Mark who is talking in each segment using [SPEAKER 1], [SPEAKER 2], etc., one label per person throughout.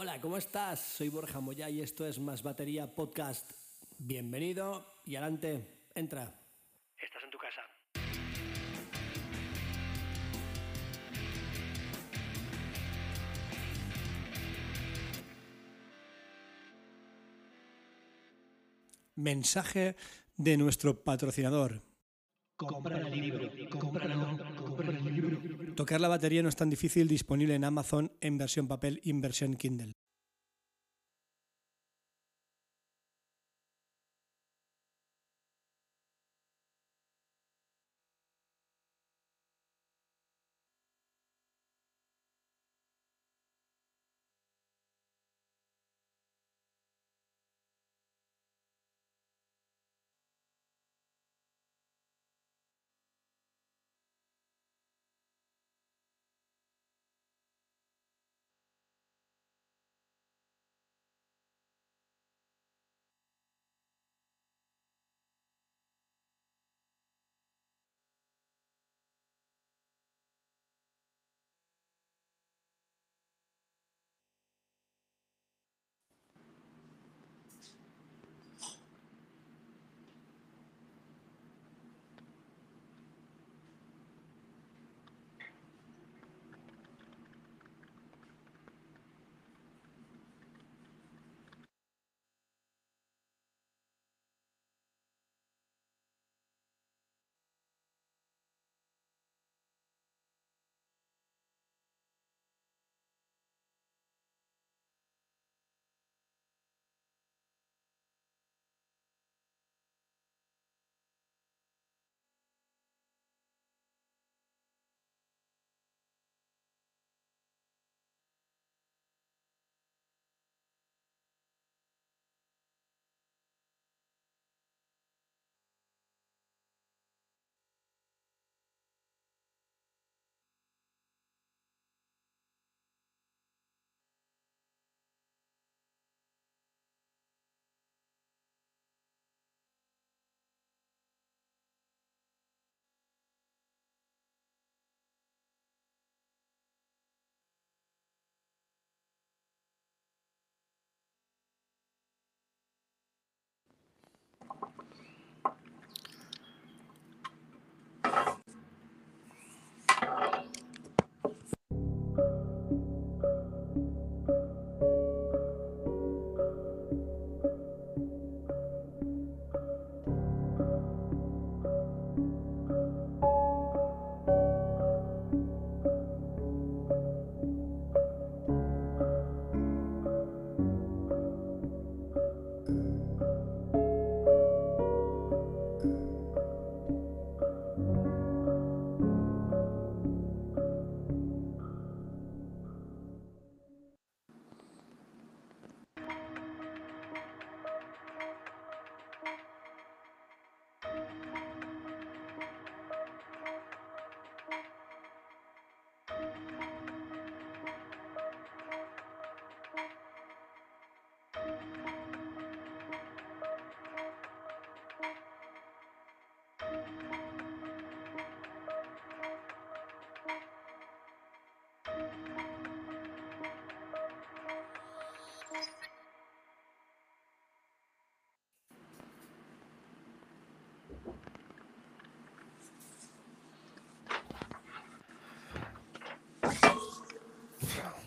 [SPEAKER 1] Hola, ¿cómo estás? Soy Borja Moya y esto es Más Batería Podcast. Bienvenido y adelante, entra. Estás en tu casa. Mensaje de nuestro patrocinador.
[SPEAKER 2] Compra el libro, cómpralo, compra el libro.
[SPEAKER 1] Tocar la batería no es tan difícil, disponible en Amazon en versión papel y en versión Kindle.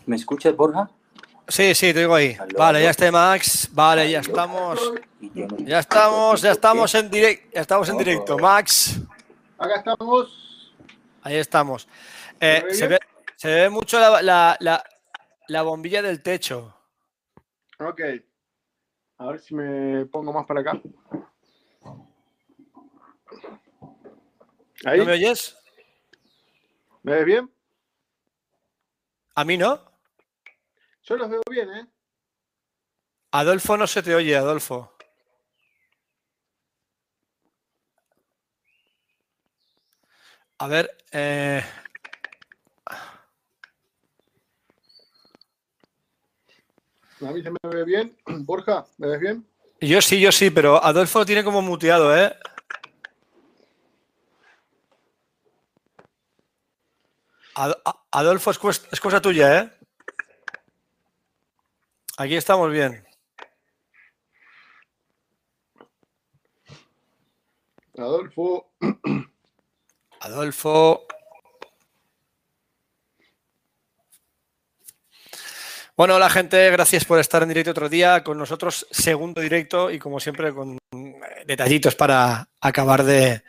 [SPEAKER 3] ¿Me escuchas, Borja?
[SPEAKER 1] Sí, sí, te digo ahí. Vale, ya está Max. Vale, ya estamos. Ya estamos, ya estamos en directo. Ya estamos en directo, Max.
[SPEAKER 4] Acá estamos.
[SPEAKER 1] Ahí estamos. Eh,
[SPEAKER 4] ¿Se ve
[SPEAKER 1] se,
[SPEAKER 4] bien?
[SPEAKER 1] ve, se ve mucho la, la- la- la bombilla del techo.
[SPEAKER 4] Ok. A ver si me pongo más para acá. Ahí.
[SPEAKER 1] ¿No me oyes?
[SPEAKER 4] ¿Me ves bien?
[SPEAKER 1] A mí no.
[SPEAKER 4] Yo los veo bien, ¿eh?
[SPEAKER 1] Adolfo no se te oye, Adolfo. A ver, eh,
[SPEAKER 4] A mí se me ve bien. Borja, ¿me ves bien?
[SPEAKER 1] yo sí, yo sí, pero Adolfo lo tiene como muteado, ¿eh? Ad- Adolfo, es cosa tuya, ¿eh? Aquí estamos bien.
[SPEAKER 4] Adolfo,
[SPEAKER 1] Adolfo. Bueno, hola gente, gracias por estar en directo otro día con nosotros, segundo directo y como siempre con eh, detallitos para acabar de,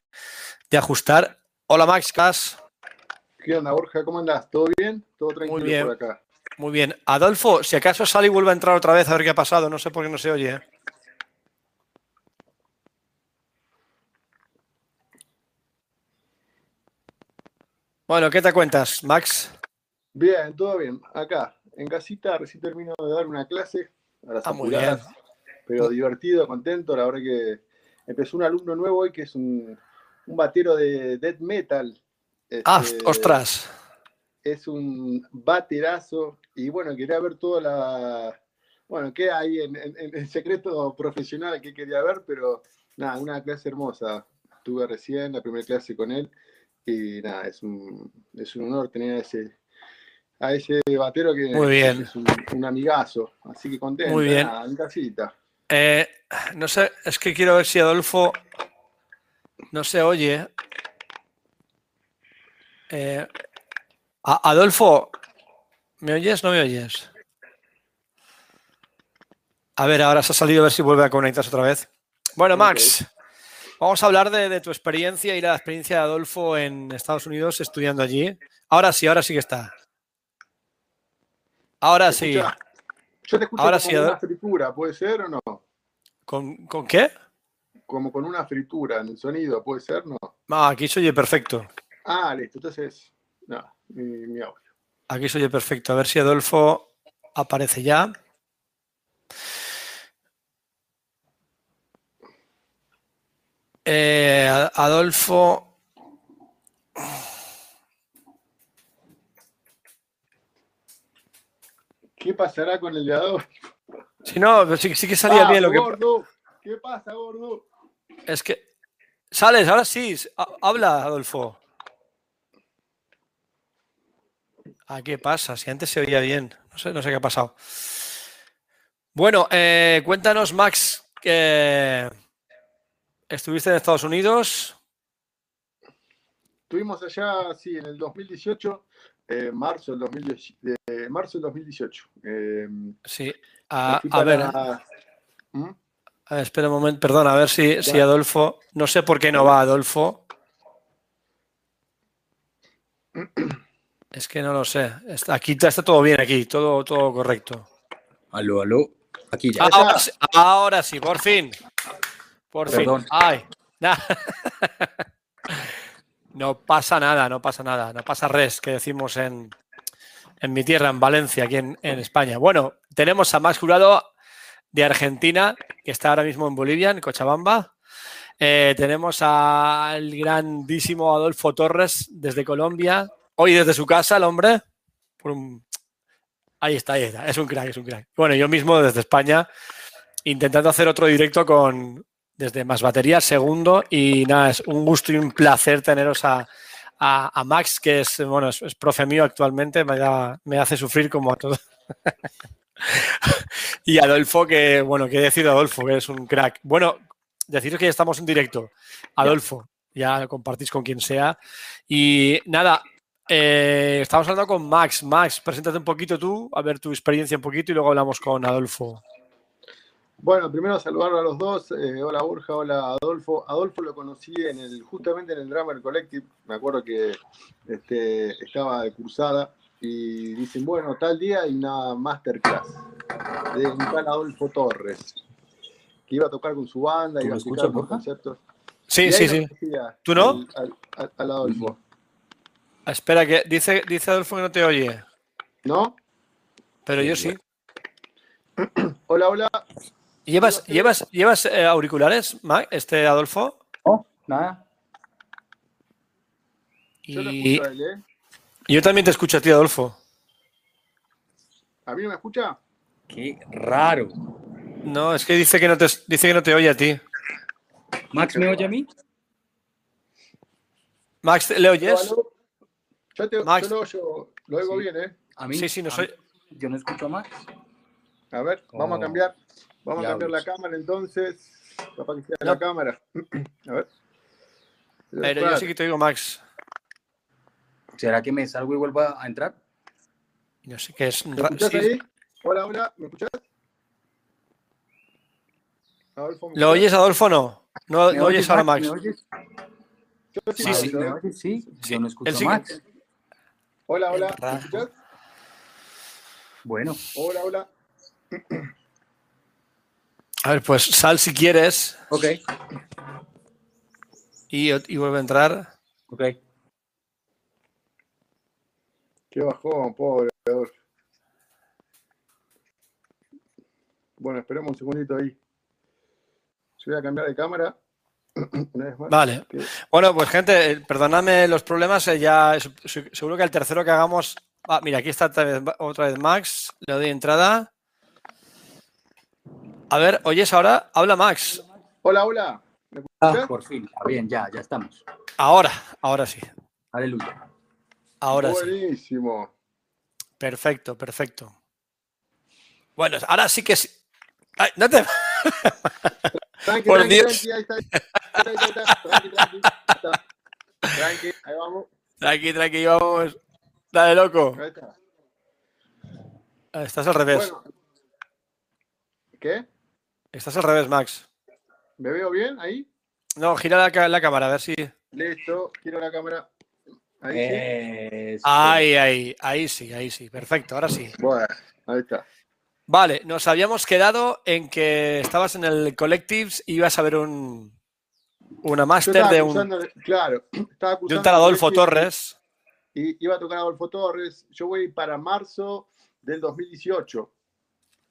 [SPEAKER 1] de ajustar. Hola Max, Cas.
[SPEAKER 4] ¿qué onda, Borja? ¿Cómo andás? ¿Todo bien? Todo tranquilo
[SPEAKER 1] bien.
[SPEAKER 4] por acá.
[SPEAKER 1] Muy bien. Adolfo, si acaso sale y vuelve a entrar otra vez a ver qué ha pasado, no sé por qué no se oye. ¿eh? Bueno, ¿qué te cuentas, Max?
[SPEAKER 4] Bien, todo bien. Acá, en casita, recién termino de dar una clase a las
[SPEAKER 1] Ah, muy
[SPEAKER 4] apuradas, pero divertido, contento. La verdad que empezó un alumno nuevo hoy que es un, un batero de death metal.
[SPEAKER 1] Ah,
[SPEAKER 4] Este,
[SPEAKER 1] ostras.
[SPEAKER 4] es un baterazo y bueno, quería ver toda la, bueno, qué hay en, en- en el secreto profesional que quería ver, pero nada, una clase hermosa. Tuve recién la primera clase con él y nada, es un, es un honor tener a ese, a ese batero que
[SPEAKER 1] Muy bien.
[SPEAKER 4] es un, un amigazo, así que contento,
[SPEAKER 1] Muy bien.
[SPEAKER 4] nada, en casita.
[SPEAKER 1] Eh, no sé, es que quiero ver si Adolfo no se oye. Eh, Adolfo, ¿me oyes? ¿No me oyes? A ver, ahora se ha salido a ver si vuelve a conectarse otra vez. Bueno, Max, vamos a hablar de, de tu experiencia y la experiencia de Adolfo en Estados Unidos estudiando allí. Ahora sí, ahora sí que está. Ahora
[SPEAKER 4] ¿Me
[SPEAKER 1] sí.
[SPEAKER 4] Yo te escucho
[SPEAKER 1] Ahora
[SPEAKER 4] como
[SPEAKER 1] sí,
[SPEAKER 4] una fritura, ¿puede ser o no?
[SPEAKER 1] ¿Con, con qué?
[SPEAKER 4] Como con una fritura en el sonido, ¿puede ser no?
[SPEAKER 1] Ah, aquí se oye perfecto.
[SPEAKER 4] Ah, listo, entonces, no, mi, mi audio.
[SPEAKER 1] Aquí se oye perfecto. A ver si Adolfo aparece ya. Eh, Adolfo.
[SPEAKER 4] ¿Qué pasará con el de Adolfo?
[SPEAKER 1] Si no, pero sí, sí que salía
[SPEAKER 4] Ah,
[SPEAKER 1] bien lo que.
[SPEAKER 4] gordo. ¿Qué pasa, gordo?
[SPEAKER 1] Es que. Sales, ahora sí. ha- Habla, Adolfo. Ah, ¿qué pasa? Si antes se oía bien. No sé, no sé qué ha pasado. Bueno, eh, cuéntanos, Max, que estuviste en Estados Unidos.
[SPEAKER 4] Estuvimos allá, sí, en el 2018, eh, marzo, del 2018, de, marzo del 2018. Eh,
[SPEAKER 1] Sí.
[SPEAKER 4] me
[SPEAKER 1] A,
[SPEAKER 4] fui
[SPEAKER 1] a ver,
[SPEAKER 4] para- ¿Mm?
[SPEAKER 1] a ver, espera un momento, perdón, a ver si, si. Adolfo. No sé por qué no va Adolfo. Es que no lo sé. Aquí está está todo bien, aquí, todo, todo correcto.
[SPEAKER 3] Aló, aló. Aquí ya.
[SPEAKER 4] Ah,
[SPEAKER 1] Ahora sí, ahora sí, por fin. Por
[SPEAKER 3] Perdón.
[SPEAKER 1] fin. Ay. nah. No pasa nada, no pasa nada. No pasa res, que decimos en, en mi tierra, en Valencia, aquí en, en España. Bueno, tenemos a Max Jurado de Argentina, que está ahora mismo en Bolivia, en Cochabamba. Eh, tenemos al grandísimo Adolfo Torres desde Colombia. Hoy desde su casa, el hombre. Por un- Ahí está, ahí está. Es un crack, es un crack. Bueno, yo mismo desde España, intentando hacer otro directo con desde Más Batería, segundo. Y nada, es un gusto y un placer teneros a, a- a Max, que es, bueno, es, es profe mío actualmente, me, da- me hace sufrir como a todos. y Adolfo, que, bueno, que he decidido Adolfo, que es un crack. Bueno, deciros que ya estamos en directo. Adolfo, ya lo compartís con quien sea. Y nada, eh, estamos hablando con Max. Max, preséntate un poquito tú, a ver tu experiencia un poquito y luego hablamos con Adolfo.
[SPEAKER 4] Bueno, primero saludar a los dos. eh, hola Borja, hola Adolfo. Adolfo lo conocí en el, justamente en el Drummer Collective. Me acuerdo que este, estaba de cursada y dicen, bueno, tal día hay una masterclass de un tal Adolfo Torres, que iba a tocar con su banda,
[SPEAKER 3] ¿Tú
[SPEAKER 4] iba a explicar
[SPEAKER 3] Borja?
[SPEAKER 4] conceptos.
[SPEAKER 1] Sí,
[SPEAKER 4] Y
[SPEAKER 1] sí, sí. ¿Tú no?
[SPEAKER 4] Al, al- al- al Adolfo.
[SPEAKER 1] Espera, que dice, dice Adolfo que no te oye,
[SPEAKER 4] ¿No?
[SPEAKER 1] pero yo sí.
[SPEAKER 4] Hola, hola.
[SPEAKER 1] ¿Llevas, llevas, llevas eh, auriculares, Max, este Adolfo?
[SPEAKER 3] Oh, nada.
[SPEAKER 4] Yo lo
[SPEAKER 1] Y
[SPEAKER 4] escucho a él, ¿eh?
[SPEAKER 1] yo también te escucho a ti, Adolfo.
[SPEAKER 4] ¿A mí no me escucha?
[SPEAKER 3] Qué raro.
[SPEAKER 1] No, es que dice que no te, dice que no te oye a ti.
[SPEAKER 3] ¿Max me oye a mí?
[SPEAKER 1] Max, ¿le oyes?
[SPEAKER 4] Aló. Yo, te,
[SPEAKER 1] Max.
[SPEAKER 4] yo lo, oyo- lo oigo
[SPEAKER 3] Sí.
[SPEAKER 4] bien, ¿eh?
[SPEAKER 3] A mí.
[SPEAKER 1] Sí, sí, no soy.
[SPEAKER 3] mí- Yo no escucho a Max.
[SPEAKER 4] A ver, vamos
[SPEAKER 3] Oh.
[SPEAKER 4] a cambiar. Vamos a cambiar la cámara entonces. Capaz que sea
[SPEAKER 1] No.
[SPEAKER 4] la cámara. A ver.
[SPEAKER 1] Pero yo sí que te digo, Max.
[SPEAKER 3] ¿Será que me salgo y vuelvo a entrar?
[SPEAKER 1] Yo sé que es.
[SPEAKER 4] ¿Me
[SPEAKER 1] ra-
[SPEAKER 4] escuchás
[SPEAKER 1] sí.
[SPEAKER 4] ahí? Hola, hola, ¿me escuchás? Adolfo, ¿me
[SPEAKER 1] ¿Lo oyes, Adolfo? No. No,
[SPEAKER 3] ¿Me
[SPEAKER 1] no oyes ahora, Max.
[SPEAKER 3] ¿Me oyes?
[SPEAKER 4] Yo
[SPEAKER 1] Sí,
[SPEAKER 4] te
[SPEAKER 1] sí.
[SPEAKER 4] escucho,
[SPEAKER 3] ¿Me oyes? Sí,
[SPEAKER 1] Sí,
[SPEAKER 3] yo no escucho a Max.
[SPEAKER 4] Hola, hola, ¿me?
[SPEAKER 3] Bueno,
[SPEAKER 4] Hola, hola.
[SPEAKER 1] A ver, pues sal si quieres
[SPEAKER 3] ok,
[SPEAKER 1] y, y vuelve a entrar.
[SPEAKER 3] ok.
[SPEAKER 4] Qué bajón, pobre. Bueno, esperemos un segundito ahí. Yo voy a cambiar de cámara. Una vez más.
[SPEAKER 1] Vale. Bueno, pues gente, eh, perdonadme los problemas. eh, ya se- se- seguro que el tercero que hagamos. Ah, mira, aquí está otra vez, otra vez Max. Le doy entrada. A ver, oyes ahora. Habla Max.
[SPEAKER 4] Hola, hola.
[SPEAKER 3] Ah, por fin, está bien, ya, ya estamos.
[SPEAKER 1] Ahora, ahora sí.
[SPEAKER 3] Aleluya.
[SPEAKER 1] Ahora sí.
[SPEAKER 4] Buenísimo.
[SPEAKER 1] Perfecto, perfecto. Bueno, ahora sí que sí. Ay, no te.
[SPEAKER 4] Tranqui,
[SPEAKER 1] Por
[SPEAKER 4] tranqui,
[SPEAKER 1] Dios.
[SPEAKER 4] tranqui, ahí está. Ahí está, ahí está. Tranqui, tranqui. Ahí está. Tranqui, ahí vamos.
[SPEAKER 1] Tranqui, tranqui, vamos. Dale, loco.
[SPEAKER 4] Ahí está.
[SPEAKER 1] Estás al revés.
[SPEAKER 4] Bueno. ¿Qué?
[SPEAKER 1] Estás al revés, Max.
[SPEAKER 4] ¿Me veo bien ahí?
[SPEAKER 1] No, gira la, cámara, a ver si.
[SPEAKER 4] Listo. Quiero la cámara. Ahí sí.
[SPEAKER 1] Ahí, ahí, ahí sí, ahí sí. Perfecto, ahora sí.
[SPEAKER 4] Bueno, ahí está.
[SPEAKER 1] Vale, nos habíamos quedado en que estabas en el Collectives y ibas a ver un una máster de un,
[SPEAKER 4] claro, estaba
[SPEAKER 1] de un tal Adolfo Torres.
[SPEAKER 4] Y iba a tocar Adolfo Torres. Yo voy para marzo del 2018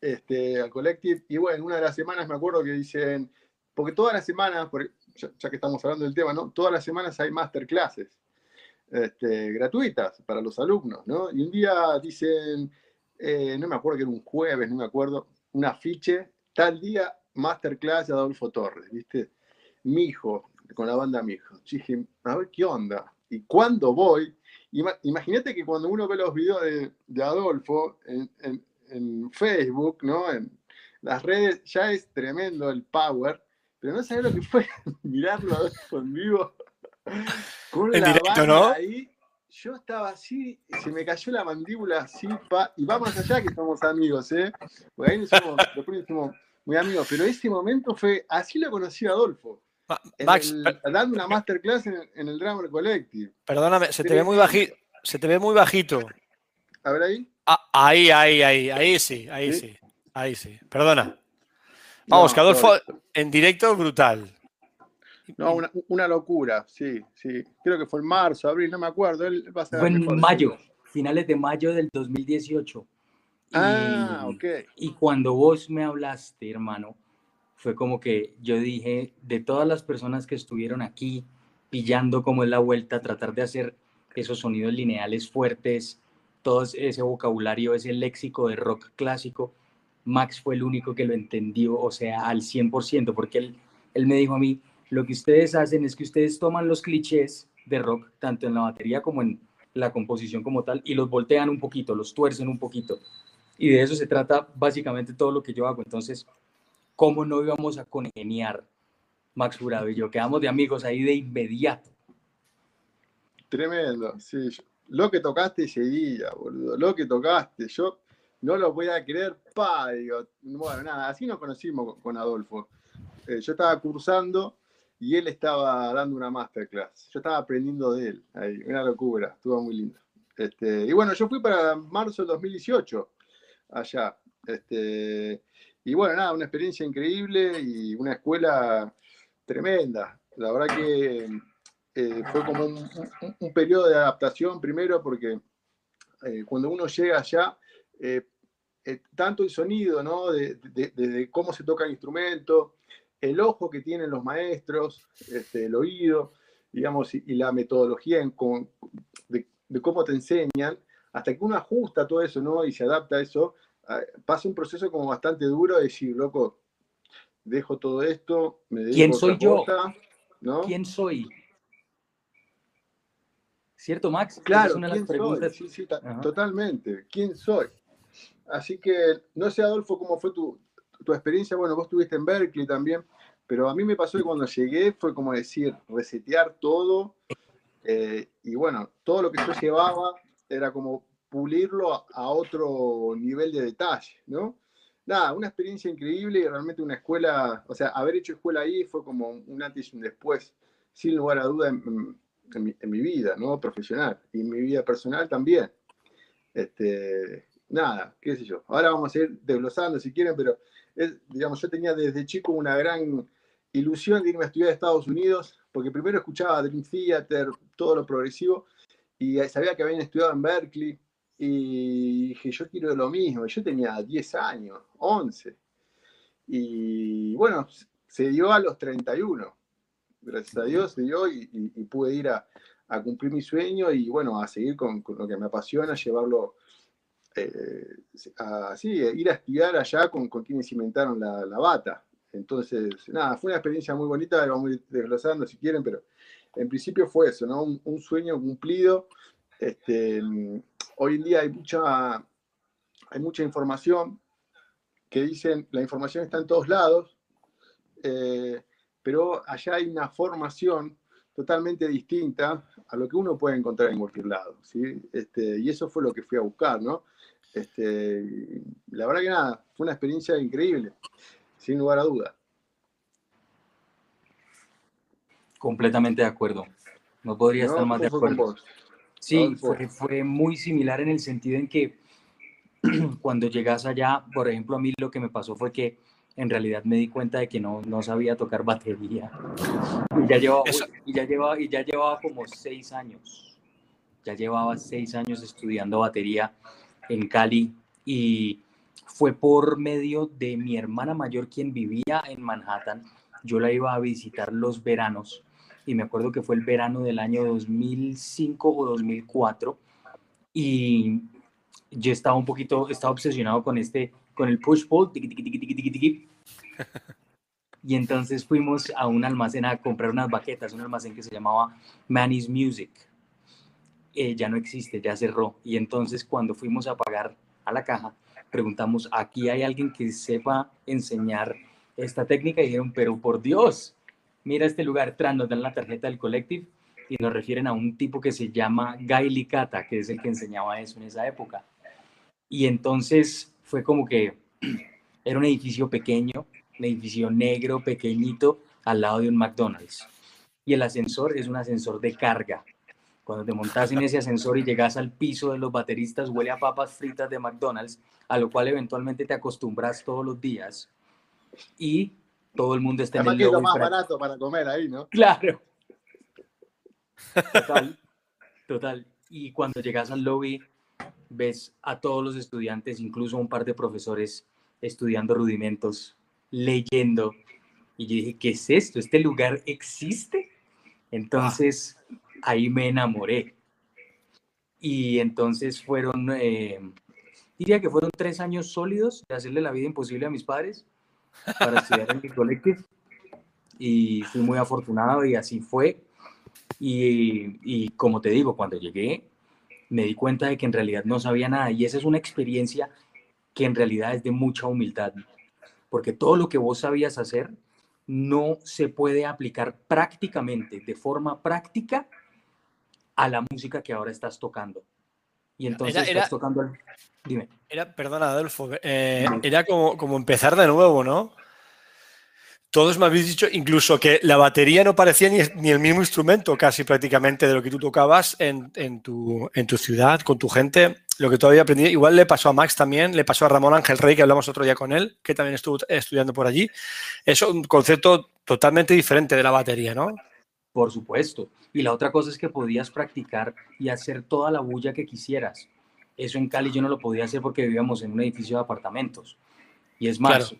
[SPEAKER 4] este, al Collective. Y bueno, una de las semanas me acuerdo que dicen, porque todas las semanas, ya, ya que estamos hablando del tema, ¿no? Todas las semanas hay masterclasses este, gratuitas para los alumnos, ¿no? Y un día dicen, eh, no me acuerdo que era un jueves, no me acuerdo, un afiche, tal día, masterclass de Adolfo Torres, ¿viste? Mi hijo, con la banda Mi hijo. Dije, a ver qué onda. Y cuando voy, ima- imagínate que cuando uno ve los videos de, de Adolfo en, en- en Facebook, ¿no? En las redes, ya es tremendo el power, pero no sabes lo que fue mirarlo a Adolfo en vivo. Con
[SPEAKER 1] En
[SPEAKER 4] la
[SPEAKER 1] directo,
[SPEAKER 4] banda
[SPEAKER 1] ¿no?
[SPEAKER 4] Ahí, yo estaba así, se me cayó la mandíbula así, pa, y vamos allá que somos amigos, ¿eh? Porque ahí no somos, después somos muy amigos, pero ese momento fue, así lo conocí a Adolfo.
[SPEAKER 1] Max,
[SPEAKER 4] el- dando una masterclass en, en el Drummer Collective.
[SPEAKER 1] perdóname, se te ve muy bajito. Se te ve muy bajito.
[SPEAKER 4] A ver ahí.
[SPEAKER 1] Ah, ahí, ahí, ahí, ahí sí, ahí
[SPEAKER 4] ¿Sí?
[SPEAKER 1] sí, ahí sí. Perdona. Vamos,
[SPEAKER 4] No,
[SPEAKER 1] que Adolfo en directo brutal.
[SPEAKER 4] No, una, una locura, sí, sí. Creo que fue en marzo, abril, no me acuerdo. Él va a ser
[SPEAKER 3] Fue en mayo, finales de mayo del 2018. Y,
[SPEAKER 4] Ah, ok.
[SPEAKER 3] y cuando vos me hablaste, hermano, fue como que yo dije, de todas las personas que estuvieron aquí pillando cómo es la vuelta, tratar de hacer esos sonidos lineales fuertes, todo ese vocabulario, ese léxico de rock clásico, Max fue el único que lo entendió, o sea, al 100%, porque él, él me dijo a mí, lo que ustedes hacen es que ustedes toman los clichés de rock, tanto en la batería como en la composición como tal, y los voltean un poquito, los tuercen un poquito. Y de eso se trata básicamente todo lo que yo hago. Entonces, ¿cómo no íbamos a congeniar Max Jurado y yo? Quedamos de amigos ahí de inmediato.
[SPEAKER 4] Tremendo, sí. Lo que tocaste ese día, boludo. Lo que tocaste. Yo no lo voy a creer, pa, digo. Bueno, nada, así nos conocimos con- con Adolfo. Eh, yo estaba cursando y él estaba dando una masterclass. Yo estaba aprendiendo de él. Una locura, estuvo muy lindo. Este, y bueno, yo fui para marzo del 2018 allá. Este, y bueno, nada, una experiencia increíble y una escuela tremenda. La verdad que eh, fue como un, periodo de adaptación primero porque eh, cuando uno llega allá, eh, tanto el sonido, ¿no? De- de cómo se toca el instrumento, el ojo que tienen los maestros, este, el oído, digamos, y, y la metodología en con- de, de cómo te enseñan, hasta que uno ajusta todo eso, ¿no? Y se adapta a eso, ah, pasa un proceso como bastante duro de decir, loco, dejo todo esto, me dedico
[SPEAKER 3] ¿Quién soy yo?
[SPEAKER 4] cosa", ¿no?
[SPEAKER 3] ¿Quién soy? ¿Cierto, Max?
[SPEAKER 4] Claro,
[SPEAKER 3] es una de
[SPEAKER 4] ¿quién
[SPEAKER 3] las preguntas.
[SPEAKER 4] Sí, sí, totalmente. ¿Quién soy? Así que, no sé, Adolfo, cómo fue tu, tu experiencia. Bueno, vos estuviste en Berkeley también, pero a mí me pasó que cuando llegué fue como decir, resetear todo. eh, y bueno, todo lo que yo llevaba era como pulirlo a, a otro nivel de detalle, ¿no? Nada, una experiencia increíble y realmente una escuela, o sea, haber hecho escuela ahí fue como un antes y un después, sin lugar a duda, en, en- mi, en mi vida, ¿no? Profesional y en mi vida personal también. Este, nada, qué sé yo. Ahora vamos a ir desglosando si quieren, pero digamos, yo tenía desde chico una gran ilusión de irme a estudiar a Estados Unidos, porque primero escuchaba Dream Theater, todo lo progresivo, y sabía que habían estudiado en Berkeley, y dije, yo quiero lo mismo. Yo tenía 10 años, 11. Y bueno, se dio a los 31. Gracias a Dios se dio y, pude ir a, a cumplir mi sueño y bueno, a seguir con, con lo que me apasiona, llevarlo eh, ir a estudiar allá con, quienes inventaron la, la bata. Entonces, nada, fue una experiencia muy bonita, vamos a ir desglosando si quieren, pero en principio fue eso, ¿no? Un, un sueño cumplido. Este, hoy en día hay mucha, hay mucha información que dicen, la información está en todos lados, eh, pero allá hay una formación totalmente distinta a lo que uno puede encontrar en cualquier lado, ¿sí? Este, y eso fue lo que fui a buscar, ¿no? Este, la verdad que nada, fue una experiencia increíble, sin lugar a duda.
[SPEAKER 3] Completamente de acuerdo. No podría
[SPEAKER 4] ¿no?
[SPEAKER 3] estar más de
[SPEAKER 4] ¿Cómo fue con
[SPEAKER 3] acuerdo. Sí, fue, fue muy similar en el sentido en que cuando llegas allá, por ejemplo, a mí lo que me pasó fue que en realidad me di cuenta de que no, no sabía tocar batería. Y ya, llevaba, y, ya llevaba, y ya llevaba como seis años. Ya llevaba seis años estudiando batería en Cali y fue por medio de mi hermana mayor quien vivía en Manhattan. Yo la iba a visitar los veranos y me acuerdo que fue el verano del año 2005 o 2004 y yo estaba un poquito, estaba obsesionado con este, con el push pull, y entonces fuimos a un almacén a comprar unas baquetas, un almacén que se llamaba Manny's Music. Eh, ya no existe, ya cerró. Y entonces cuando fuimos a pagar a la caja, preguntamos, ¿aquí hay alguien que sepa enseñar esta técnica? Y dijeron, pero por Dios, mira este lugar, tras nos dan la tarjeta del collective y nos refieren a un tipo que se llama Guy Licata, que es el que enseñaba eso en esa época. Y entonces fue como que era un edificio pequeño, un edificio negro, pequeñito, al lado de un McDonald's. Y el ascensor es un ascensor de carga. Cuando te montas en ese ascensor y llegas al piso de los bateristas, huele a papas fritas de McDonald's, a lo cual eventualmente te acostumbras todos los días. Y todo el mundo está en
[SPEAKER 4] Además
[SPEAKER 3] el
[SPEAKER 4] que es lo
[SPEAKER 3] lobby
[SPEAKER 4] más barato para comer ahí, ¿no?
[SPEAKER 3] Claro. Total. Total. Y cuando llegas al lobby, ves a todos los estudiantes, incluso un par de profesores, estudiando rudimentos, leyendo. Y yo dije, ¿qué es esto? ¿Este lugar existe? Entonces, ahí me enamoré. Y entonces fueron, eh, diría que fueron tres años sólidos de hacerle la vida imposible a mis padres para estudiar en mi collective y fui muy afortunado y así fue. Y, y como te digo, cuando llegué me di cuenta de que en realidad no sabía nada y esa es una experiencia que en realidad es de mucha humildad, porque todo lo que vos sabías hacer no se puede aplicar prácticamente, de forma práctica, a la música que ahora estás tocando. Y entonces
[SPEAKER 1] Era- era-
[SPEAKER 3] estás tocando... el- Dime.
[SPEAKER 1] Era, perdona, Adolfo, eh, era como, como empezar de nuevo, ¿no? Todos me habéis dicho, incluso que la batería no parecía ni, ni el mismo instrumento casi prácticamente de lo que tú tocabas en, en tu, en tu ciudad, con tu gente, lo que todavía aprendí. Igual le pasó a Max también, le pasó a Ramón Ángel Rey, que hablamos otro día con él, que también estuvo estudiando por allí. Es un concepto totalmente diferente de la batería, ¿no?
[SPEAKER 3] Por supuesto. Y la otra cosa es que podías practicar y hacer toda la bulla que quisieras. Eso en Cali yo no lo podía hacer porque vivíamos en un edificio de apartamentos. Y es más,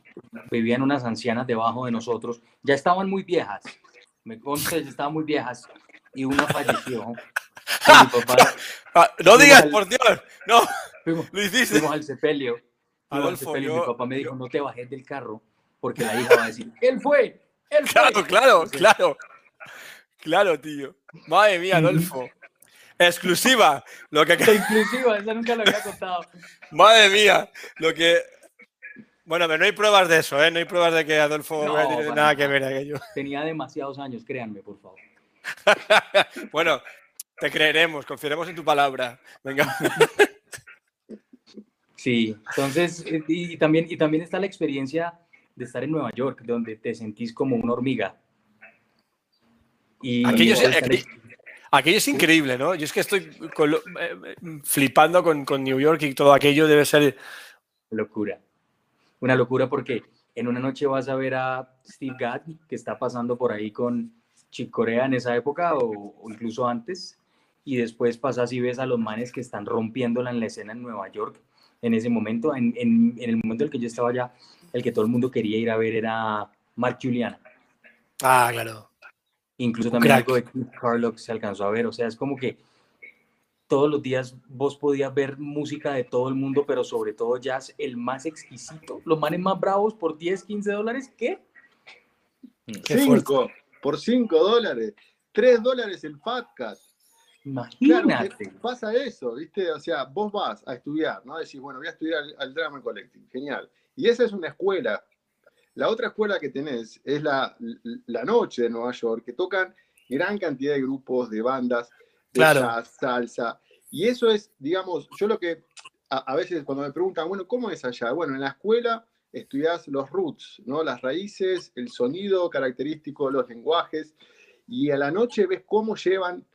[SPEAKER 3] vivían unas ancianas debajo de nosotros. Ya estaban muy viejas. Me consta, estaban muy viejas. Y una falleció. Y mi papá,
[SPEAKER 1] Ah, no digas,
[SPEAKER 3] al-
[SPEAKER 1] por Dios, no,
[SPEAKER 3] fuimos,
[SPEAKER 1] lo hiciste.
[SPEAKER 3] fuimos al sepelio. Fuimos al
[SPEAKER 1] Adolfo,
[SPEAKER 3] sepelio y
[SPEAKER 1] yo-
[SPEAKER 3] mi papá me dijo,
[SPEAKER 1] yo-
[SPEAKER 3] no te bajes del carro porque la hija va a decir, él fue, él fue.
[SPEAKER 1] Claro, claro,
[SPEAKER 3] Entonces,
[SPEAKER 1] claro. Claro, tío. Madre mía. Adolfo. Exclusiva. Lo que...
[SPEAKER 3] Exclusiva, esa nunca lo había contado.
[SPEAKER 1] Madre mía, lo que... Bueno, pero no hay pruebas de eso, ¿eh? No hay pruebas de que Adolfo
[SPEAKER 3] No,
[SPEAKER 1] tiene nada que ver aquello.
[SPEAKER 3] Tenía demasiados años, créanme, por favor.
[SPEAKER 1] bueno, te creeremos, confiaremos en tu palabra. Venga.
[SPEAKER 3] Sí, entonces, eh, y, y también, y también está la experiencia de estar en Nueva York, donde te sentís como una hormiga. Y
[SPEAKER 1] Aquello, es increíble, ¿no? Yo es que estoy con lo- eh, eh, flipando con, con New York y todo aquello debe ser...
[SPEAKER 3] locura. Una locura porque en una noche vas a ver a Steve Gadd, que está pasando por ahí con Chick Corea en esa época o, o incluso antes, y después pasas y ves a los manes que están rompiéndola en la escena en Nueva York en ese momento. En, en- en el momento en el que yo estaba allá, el que todo el mundo quería ir a ver era Mark Juliana.
[SPEAKER 1] Ah, claro.
[SPEAKER 3] Incluso también
[SPEAKER 1] crack.
[SPEAKER 3] algo de Keith Carlock se alcanzó a ver. O sea, es como que todos los días vos podías ver música de todo el mundo, pero sobre todo jazz, el más exquisito. Los manes más bravos por 10, 15 dólares. ¿Qué?
[SPEAKER 1] Qué
[SPEAKER 4] Cinco, por 5 dólares. 3 dólares el Fat Cat. Claro,
[SPEAKER 3] Imagínate.
[SPEAKER 4] pasa eso, ¿viste? O sea, vos vas a estudiar, ¿no? Decís, bueno, voy a estudiar al, al Drama Collective, genial. Y esa es una escuela. La otra escuela que tenés es la, la noche de Nueva York, que tocan gran cantidad de grupos, de bandas, de
[SPEAKER 1] Claro.
[SPEAKER 4] jazz, salsa. Y eso es, digamos, yo lo que a, a veces cuando me preguntan, bueno, ¿cómo es allá? Bueno, en la escuela estudias los roots, ¿no? Las raíces, el sonido característico, los lenguajes, y a la noche ves cómo llevan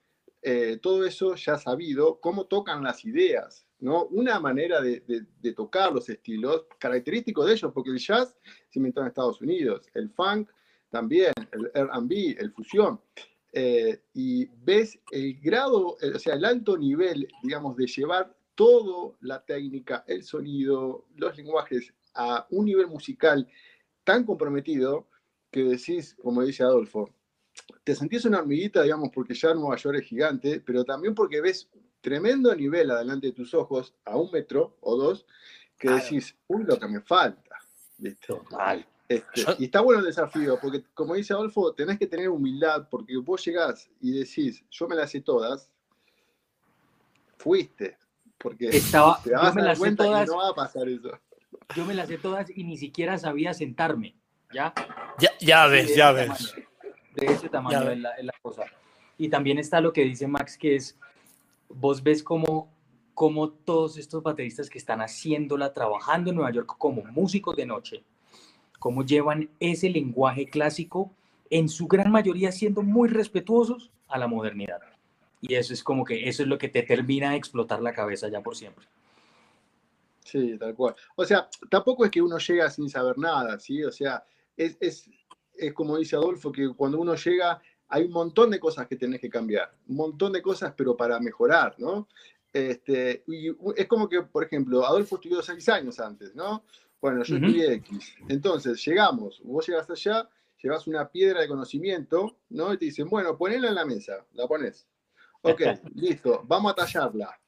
[SPEAKER 4] eh, todo eso ya sabido, cómo tocan las ideas, ¿no? Una manera de, de- tocar los estilos característico de ellos, porque el jazz se inventó en Estados Unidos, el funk también, el R&B, el fusión, eh, y ves el grado, eh, o sea, el alto nivel, digamos, de llevar toda la técnica, el sonido, los lenguajes a un nivel musical tan comprometido que decís, como dice Adolfo, te sentís una hormiguita, digamos, porque ya Nueva York es gigante, pero también porque ves tremendo nivel adelante de tus ojos, a un metro o dos, que
[SPEAKER 1] Claro.
[SPEAKER 4] decís, uy, lo que me falta. ¿viste?
[SPEAKER 3] Total.
[SPEAKER 4] Este,
[SPEAKER 1] Yo-
[SPEAKER 4] y está bueno el desafío, porque como dice Adolfo, tenés que tener humildad, porque vos llegás y decís, yo me las sé todas, fuiste, porque
[SPEAKER 3] Estaba,
[SPEAKER 4] te
[SPEAKER 3] yo
[SPEAKER 4] vas
[SPEAKER 3] me
[SPEAKER 4] a dar cuenta
[SPEAKER 3] todas,
[SPEAKER 4] que no va a pasar eso.
[SPEAKER 3] yo me las sé todas y ni siquiera sabía sentarme. ¿Ya?
[SPEAKER 1] Ya, ya ves, ya ves.
[SPEAKER 3] tamaño, De ese tamaño es la, es la cosa. Y también está lo que dice Max, que es, vos ves cómo, cómo todos estos bateristas que están haciéndola, trabajando en Nueva York como músicos de noche, cómo llevan ese lenguaje clásico, en su gran mayoría siendo muy respetuosos a la modernidad. Y eso es como que eso es lo que te termina de explotar la cabeza ya por siempre.
[SPEAKER 4] Sí, tal cual. O sea, tampoco es que uno llega sin saber nada, ¿sí? O sea, es, es, es como dice Adolfo, que cuando uno llega hay un montón de cosas que tenés que cambiar, un montón de cosas, pero para mejorar, ¿no? Este, y es como que, por ejemplo, Adolfo estudió seis años antes, ¿no? Bueno, yo
[SPEAKER 3] Ujú.
[SPEAKER 4] estudié X. Entonces, llegamos, vos llegas allá, llevas una piedra de conocimiento, ¿no? Y te dicen, bueno, ponela en la mesa, la pones. Ok, listo, vamos a tallarla.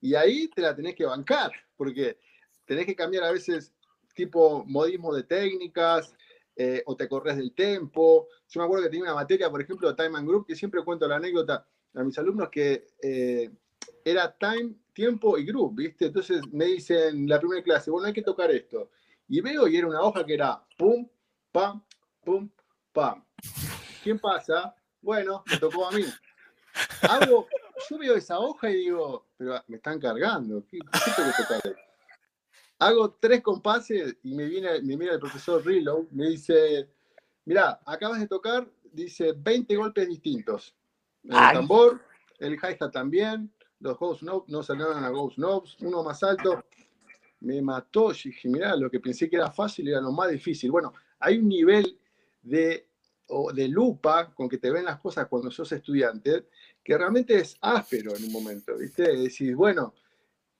[SPEAKER 4] Y ahí te la tenés que bancar, porque tenés que cambiar a veces tipo modismo de técnicas, eh, o te corres del tempo. Yo me acuerdo que tenía una materia, por ejemplo, Time and Group, que siempre cuento la anécdota a mis alumnos que eh, era time, tiempo y group, ¿viste? Entonces me dicen la primera clase, bueno, hay que tocar esto. Y veo y era una hoja que era pum, pam, pum, pam. ¿Quién pasa? Bueno, me tocó a mí. Yo veo esa hoja y digo, pero me están cargando, ¿qué, qué tengo que tocar? Hago tres compases y me, viene, me mira el profesor Reload, me dice, mira, acabas de tocar, dice 20 golpes distintos. El
[SPEAKER 3] Ay.
[SPEAKER 4] tambor, el hi-hat también, los ghost knobs no salieron a ghost knobs, uno más alto. Me mató, yo dije, mirá, lo que pensé que era fácil era lo más difícil. Bueno, hay un nivel de, o de lupa con que te ven las cosas cuando sos estudiante, que realmente es áspero en un momento, ¿viste? Decís, bueno,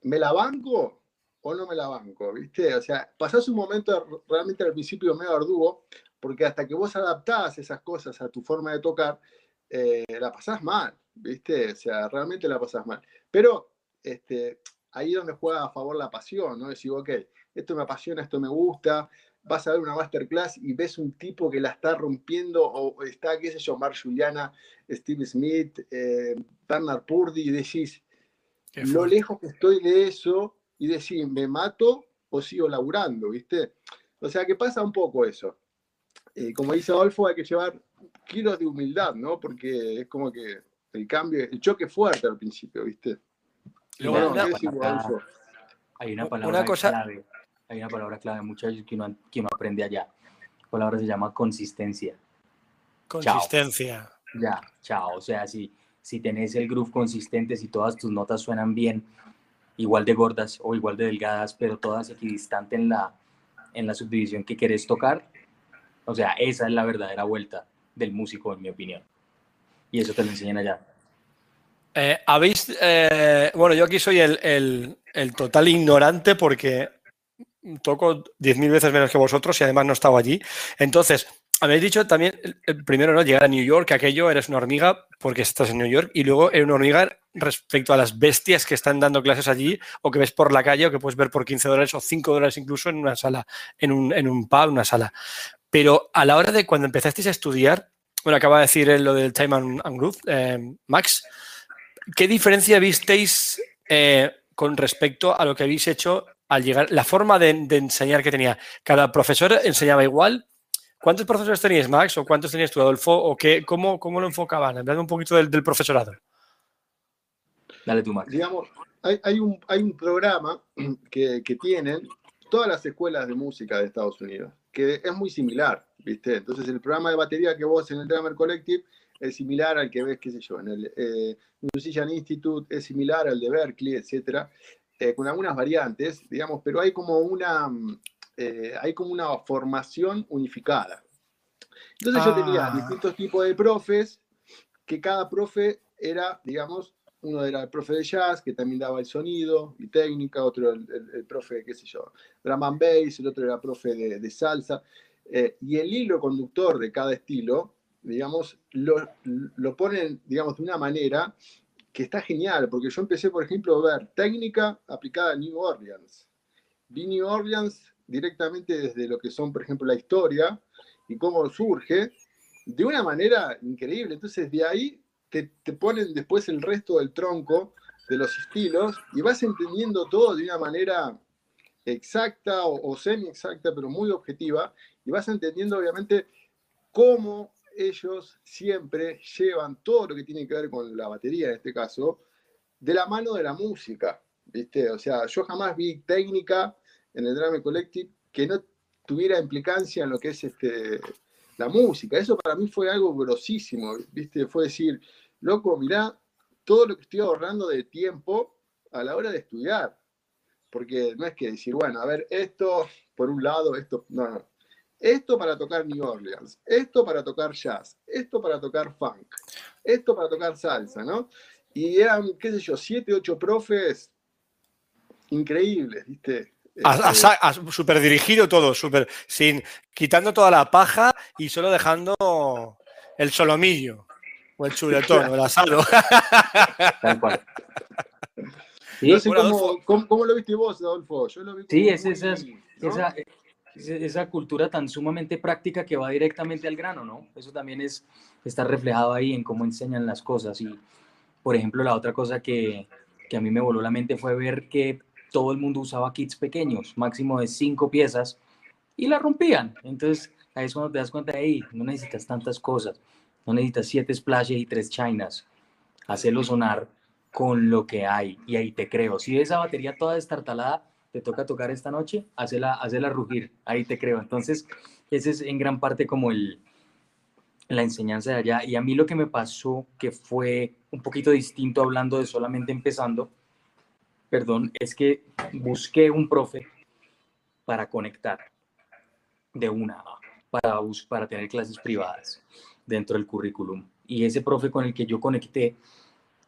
[SPEAKER 4] ¿me la banco o no me la banco? ¿Viste? O sea, pasás un momento realmente al principio medio arduo, porque hasta que vos adaptás esas cosas a tu forma de tocar, eh, la pasás mal, ¿viste? O sea, realmente la pasás mal. Pero este, ahí es donde juega a favor la pasión, ¿no? Decir, ok, esto me apasiona, esto me gusta, vas a ver una masterclass y ves un tipo que la está rompiendo, o está, qué sé yo, Mark Juliana, Steve Smith, eh, Bernard Purdy, y decís, lo lejos que estoy de eso, y decís, ¿me mato o sigo laburando? ¿Viste? O sea, que pasa un poco eso. Eh, como dice Adolfo, hay que llevar kilos de humildad, ¿no? Porque es como que el cambio, el choque es fuerte al principio, ¿viste?
[SPEAKER 1] Luego,
[SPEAKER 4] No,
[SPEAKER 1] una-
[SPEAKER 4] ¿qué decís, Adolfo?
[SPEAKER 3] Hay una
[SPEAKER 1] Una
[SPEAKER 3] palabra
[SPEAKER 1] cosa-
[SPEAKER 3] clave, hay una palabra clave, muchachos, que uno, que uno aprende allá. La palabra se llama consistencia.
[SPEAKER 1] consistencia.
[SPEAKER 3] Ya, chao. O sea, si, si tenés el groove consistente, si todas tus notas suenan bien, igual de gordas o igual de delgadas, pero todas equidistantes en la, en la subdivisión que querés tocar, o sea, esa es la verdadera vuelta del músico, en mi opinión. Y eso te lo enseñan allá.
[SPEAKER 1] Eh, Habéis, eh, bueno, yo aquí soy el, el- el total ignorante porque toco 10.000 veces menos que vosotros y además no estaba allí. Entonces, habéis dicho también, primero, ¿no? Llegar a New York, aquello eres una hormiga porque estás en New York y luego eres una hormiga respecto a las bestias que están dando clases allí o que ves por la calle o que puedes ver por 15 dólares o 5 dólares incluso en una sala, en un, en un pub, una sala. Pero a la hora de cuando empezasteis a estudiar, bueno, acaba de decir lo del Time and, and eh, Max, ¿qué diferencia visteis eh, con respecto a lo que habéis hecho al llegar? La forma de enseñar que tenía. ¿Cada profesor enseñaba igual? ¿Cuántos profesores teníais, Max? ¿O cuántos tenías tú, Adolfo? ¿O qué, cómo, cómo lo enfocaban? Hablando un poquito del, del profesorado.
[SPEAKER 3] Dale tú, Max.
[SPEAKER 4] digamos, hay, hay un, hay un programa que, que tienen todas las escuelas de música de Estados Unidos, que es muy similar, ¿viste? Entonces, el programa de batería que vos en el Drummer Collective es similar al que ves, qué sé yo, en el eh, Musician Institute, es similar al de Berkeley, etcétera, eh, con algunas variantes, digamos, pero hay como una, mm, eh, hay como una formación unificada. Entonces yo tenía
[SPEAKER 1] Ah.
[SPEAKER 4] distintos tipos de profes, que cada profe era, digamos, uno era el profe de jazz, que también daba el sonido y técnica, otro el, el- el profe, qué sé yo, drum and bass, el otro era profe de, de salsa. eh, y el hilo conductor de cada estilo, digamos, lo, lo ponen, digamos, de una manera que está genial, porque yo empecé, por ejemplo, a ver técnica aplicada a New Orleans. Vi New Orleans directamente desde lo que son, por ejemplo, la historia y cómo surge, de una manera increíble. Entonces, de ahí te, te ponen después el resto del tronco de los estilos y vas entendiendo todo de una manera exacta o, semi-exacta, pero muy objetiva, y vas entendiendo, obviamente, cómo ellos siempre llevan todo lo que tiene que ver con la batería, en este caso, de la mano de la música, ¿viste? O sea, yo jamás vi técnica en el Drama Collective que no tuviera implicancia en lo que es este, la música. Eso para mí fue algo grosísimo, ¿viste? Fue decir, loco, mirá todo lo que estoy ahorrando de tiempo a la hora de estudiar. Porque no es que decir, bueno, a ver, esto por un lado, esto, no, no. Esto para tocar New Orleans, esto para tocar jazz, esto para tocar funk, esto para tocar salsa, ¿no? Y eran, qué sé yo, siete, ocho profes increíbles, ¿viste?
[SPEAKER 1] A,
[SPEAKER 4] Este,
[SPEAKER 1] súper dirigido todo, súper sin quitando toda la paja y solo dejando el solomillo o el chuletón o el asado.
[SPEAKER 3] Tal cual. Sí,
[SPEAKER 4] no sé
[SPEAKER 1] Bueno,
[SPEAKER 4] cómo, cómo- cómo lo viste vos, Adolfo. Yo lo vi
[SPEAKER 3] Sí, es esas-
[SPEAKER 4] ¿no?
[SPEAKER 3] esa, esa- esa cultura tan sumamente práctica que va directamente al grano, ¿no? Eso también es, está reflejado ahí en cómo enseñan las cosas. Y, por ejemplo, la otra cosa que, que a mí me voló la mente fue ver que todo el mundo usaba kits pequeños, máximo de cinco piezas, y la rompían. Entonces, ahí es cuando te das cuenta, hey, no necesitas tantas cosas, no necesitas siete splashes y tres chinas. Hacerlo sonar con lo que hay, y ahí te creo. Si esa batería toda destartalada, te toca tocar esta noche, hacela, hacela rugir, ahí te creo. Entonces, ese es en gran parte como el, la enseñanza de allá. Y a mí lo que me pasó, que fue un poquito distinto hablando de solamente empezando, perdón, es que busqué un profe para conectar de una, para, para tener clases privadas dentro del currículum. Y ese profe con el que yo conecté,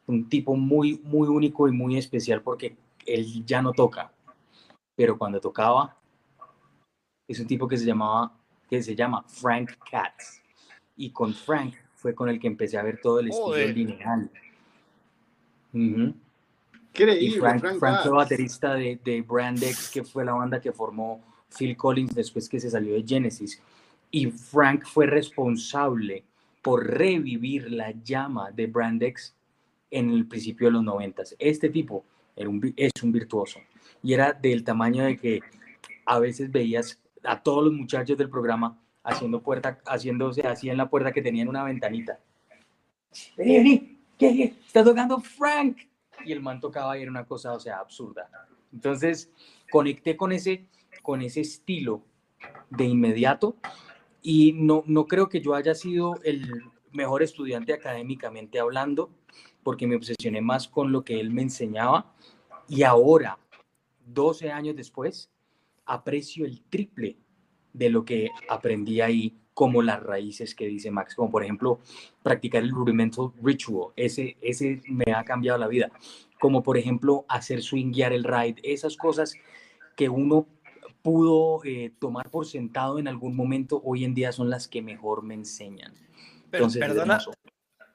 [SPEAKER 3] un tipo muy, muy único y muy especial porque él ya no toca, pero cuando tocaba, es un tipo que se llamaba, que se llama Frank Katz. Y con Frank fue con el que empecé a ver todo el estilo
[SPEAKER 1] Joder.
[SPEAKER 3] lineal. Y
[SPEAKER 4] Increíble,
[SPEAKER 3] Frank,
[SPEAKER 4] Frank
[SPEAKER 3] Frank fue baterista de, de Brand X, que fue la banda que formó Phil Collins después que se salió de Genesis. Y Frank fue responsable por revivir la llama de Brandex en el principio de los noventas. Este tipo era un, es un virtuoso y era del tamaño de que a veces veías a todos los muchachos del programa haciendo puerta, haciéndose así en la puerta que tenían una ventanita. Vení, vení, ¿qué? Está tocando Frank. Y el man tocaba y era una cosa, o sea, absurda. Entonces, conecté con ese, con ese estilo de inmediato y no, no creo que yo haya sido el mejor estudiante académicamente hablando, porque me obsesioné más con lo que él me enseñaba y ahora, 12 años después, aprecio el triple de lo que aprendí ahí como las raíces que dice Max, como por ejemplo practicar el rudimental ritual, ese, ese me ha cambiado la vida, como por ejemplo hacer swinguear el ride, esas cosas que uno pudo eh, tomar por sentado en algún momento, hoy en día son las que mejor me enseñan.
[SPEAKER 1] Pero,
[SPEAKER 3] Entonces, es
[SPEAKER 1] perdona,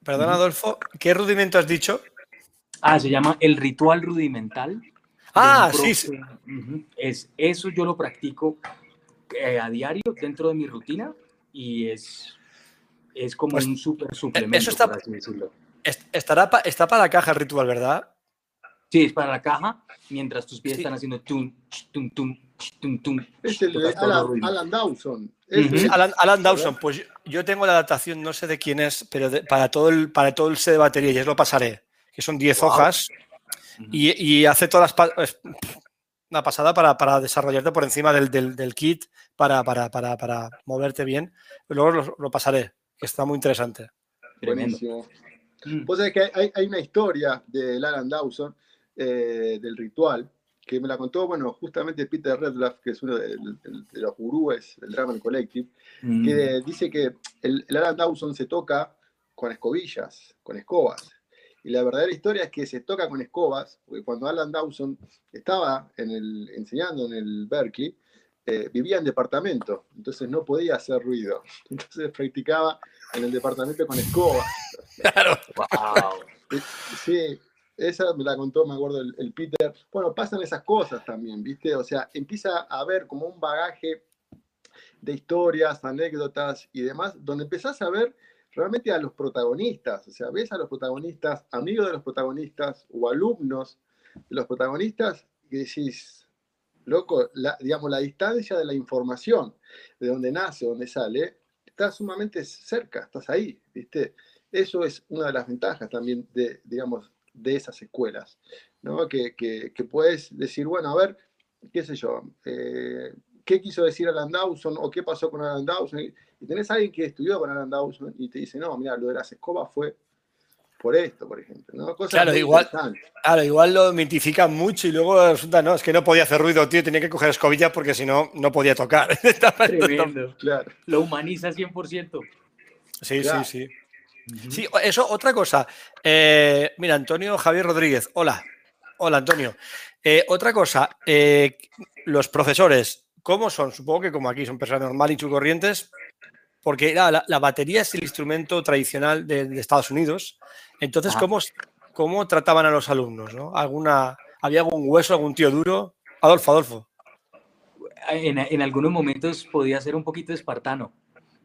[SPEAKER 1] perdona, Adolfo, ¿qué rudimento has dicho?
[SPEAKER 3] Ah, se llama el ritual rudimental.
[SPEAKER 1] Ah, sí, sí.
[SPEAKER 3] profe. Ujú. Es, eso yo lo practico eh, a diario dentro de mi rutina y es, es como
[SPEAKER 1] Pues,
[SPEAKER 3] un súper suplemento,
[SPEAKER 1] eso está-
[SPEAKER 3] por así decirlo.
[SPEAKER 1] Est- Estará pa- está para la caja el ritual, ¿verdad?
[SPEAKER 3] Sí, es para la caja, mientras tus pies
[SPEAKER 1] Sí.
[SPEAKER 3] están haciendo tum, tum, tum, tum, tum.
[SPEAKER 4] Es el de Alan, Dawson.
[SPEAKER 1] Alan, Alan Dawson, pues yo, tengo la adaptación, no sé de quién es, pero de- para, todo el, para todo el set de batería, ya os lo pasaré, que son 10
[SPEAKER 3] Wow.
[SPEAKER 1] hojas y, y hace todas las... una pasada para, para desarrollarte por encima del, del- del kit, para, para, para, para moverte bien. Luego lo, lo pasaré, que está muy interesante.
[SPEAKER 4] Buenísimo.
[SPEAKER 3] Mm.
[SPEAKER 4] Que hay, hay una historia del Alan Dawson, eh, del ritual, que me la contó, bueno, justamente Peter Redlaff, que es uno de, de- de los gurúes del Drama Collective,
[SPEAKER 3] Mm.
[SPEAKER 4] que dice que el, el Alan Dawson se toca con escobillas, con escobas. Y la verdadera historia es que se toca con escobas, porque cuando Alan Dawson estaba en el, enseñando en el Berkeley, eh, vivía en departamento, entonces no podía hacer ruido. Entonces practicaba en el departamento con escobas.
[SPEAKER 1] Claro.
[SPEAKER 3] Wow.
[SPEAKER 4] Sí, esa me la contó, me acuerdo, el, el Peter. Bueno, pasan esas cosas también, ¿viste? O sea, empieza a haber como un bagaje de historias, anécdotas y demás, donde empezás a ver realmente a los protagonistas. O sea, ves a los protagonistas, amigos de los protagonistas o alumnos de los protagonistas y decís, loco, la, digamos, la distancia de la información, de donde nace, donde sale, está sumamente cerca, estás ahí, ¿viste? Eso es una de las ventajas también de, digamos, de esas escuelas, ¿no? Que, que, puedes decir, bueno, a ver, qué sé yo, eh, qué quiso decir Alan Dawson o qué pasó con Alan Dawson. Y, tenés a alguien que estudió con Alan Dawson y te dice, no, mira, lo de las escobas fue por esto, por ejemplo, ¿no? Cosas
[SPEAKER 1] Claro, igual-. Claro, igual lo mitifican mucho y luego resulta, no, es que no podía hacer ruido, tío, tenía que coger escobillas porque si no, no podía tocar.
[SPEAKER 3] Tremendo.
[SPEAKER 4] Claro.
[SPEAKER 3] Lo humaniza 100%.
[SPEAKER 1] Sí, sí, sí. Sí, eso, otra cosa. Eh, mira, Antonio Javier Rodríguez. Hola. Hola, Antonio. Eh, otra cosa. eh, los profesores, ¿cómo son? Supongo que como aquí son personas normales y corrientes, porque la, la- la batería es el instrumento tradicional de, de Estados Unidos. Entonces,
[SPEAKER 3] Ah.
[SPEAKER 1] ¿cómo, ¿cómo trataban a los alumnos? ¿no? ¿Alguna, ¿Había algún hueso, algún tío duro? Adolfo, Adolfo.
[SPEAKER 3] En, en algunos momentos podía ser un poquito espartano,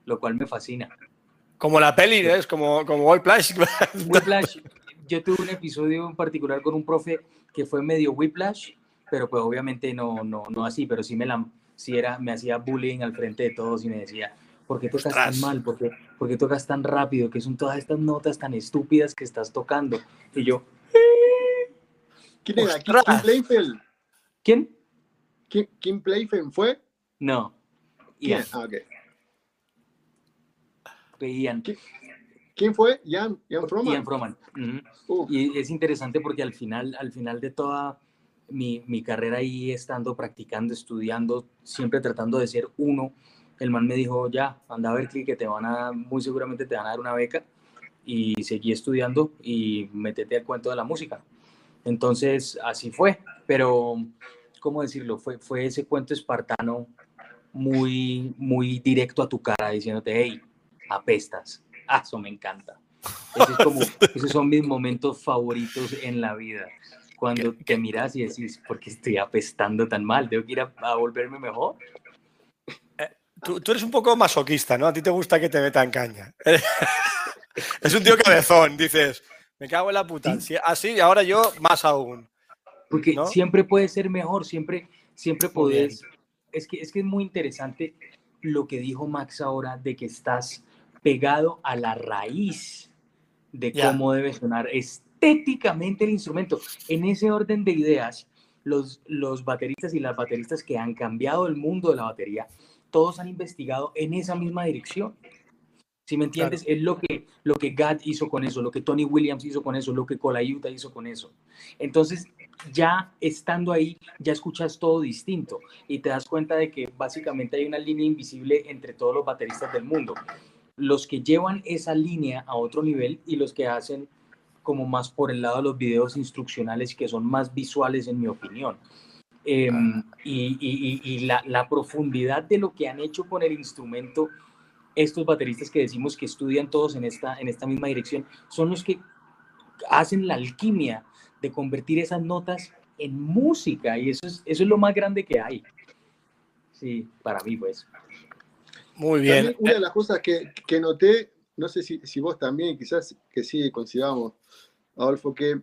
[SPEAKER 3] lo cual me fascina.
[SPEAKER 1] Como la peli, ¿eh? es como, como Whiplash.
[SPEAKER 3] Whiplash, yo tuve un episodio en particular con un profe que fue medio whiplash, pero pues obviamente no, no, no así, pero sí me, la, sí era, me hacía bullying al frente de todos y me decía, ¿por qué tocas
[SPEAKER 1] Ostras.
[SPEAKER 3] tan mal? ¿Por qué, por qué tocas tan rápido? ¿Qué son todas estas notas tan estúpidas que estás tocando? Y yo,
[SPEAKER 4] ¿Quién era? ¿Kim, Playfield?
[SPEAKER 3] ¿quién?
[SPEAKER 4] ¿Kim, fue?
[SPEAKER 3] No.
[SPEAKER 4] ¿Quién?
[SPEAKER 3] Ian,
[SPEAKER 4] Ah, ok.
[SPEAKER 3] Ian,
[SPEAKER 4] ¿Quién fue? Ian, Ian Froman.
[SPEAKER 3] Ian Froman. Y es interesante porque al final, al final de toda mi, mi carrera ahí, estando practicando, estudiando, siempre tratando de ser uno, el man me dijo, ya, anda a Berkeley que te van a, muy seguramente te van a dar una beca y seguí estudiando y métete al cuento de la música. Entonces, así fue, pero, ¿cómo decirlo? Fue, fue ese cuento espartano muy, muy directo a tu cara, diciéndote, hey, apestas. Ah, eso me encanta. Ese es como- esos son mis momentos favoritos en la vida. cuando te miras y decís, ¿por qué estoy apestando tan mal? ¿Tengo que ir a, a volverme mejor?
[SPEAKER 1] Tú, tú eres un poco masoquista, ¿no? A ti te gusta que te metan caña. es un tío cabezón, dices, me cago en la puta.
[SPEAKER 3] Sí.
[SPEAKER 1] Así, ahora yo más aún.
[SPEAKER 3] Porque
[SPEAKER 1] ¿No?
[SPEAKER 3] siempre puede ser mejor, siempre, siempre podés. Es que, es que es muy interesante lo que dijo Max ahora de que estás pegado a la raíz de cómo debe sonar estéticamente el instrumento. En ese orden de ideas, los, los bateristas y las bateristas que han cambiado el mundo de la batería, todos han investigado en esa misma dirección. Si me entiendes, es lo que, lo que Gad hizo con eso, lo que Tony Williams hizo con eso, lo que Colaiuta hizo con eso. Entonces, ya estando ahí, ya escuchas todo distinto y te das cuenta de que básicamente hay una línea invisible entre todos los bateristas del mundo. Los que llevan esa línea a otro nivel y los que hacen como más por el lado de los videos instruccionales que son más visuales en mi opinión. Eh, y y- y- la, la profundidad de lo que han hecho con el instrumento estos bateristas que decimos que estudian todos en esta, en esta misma dirección, son los que hacen la alquimia de convertir esas notas en música y eso es, eso es lo más grande que hay. Sí, para mí pues.
[SPEAKER 1] Muy bien.
[SPEAKER 4] También una de las cosas que, que noté, no sé si, si vos también, quizás que sí coincidamos, Adolfo, que,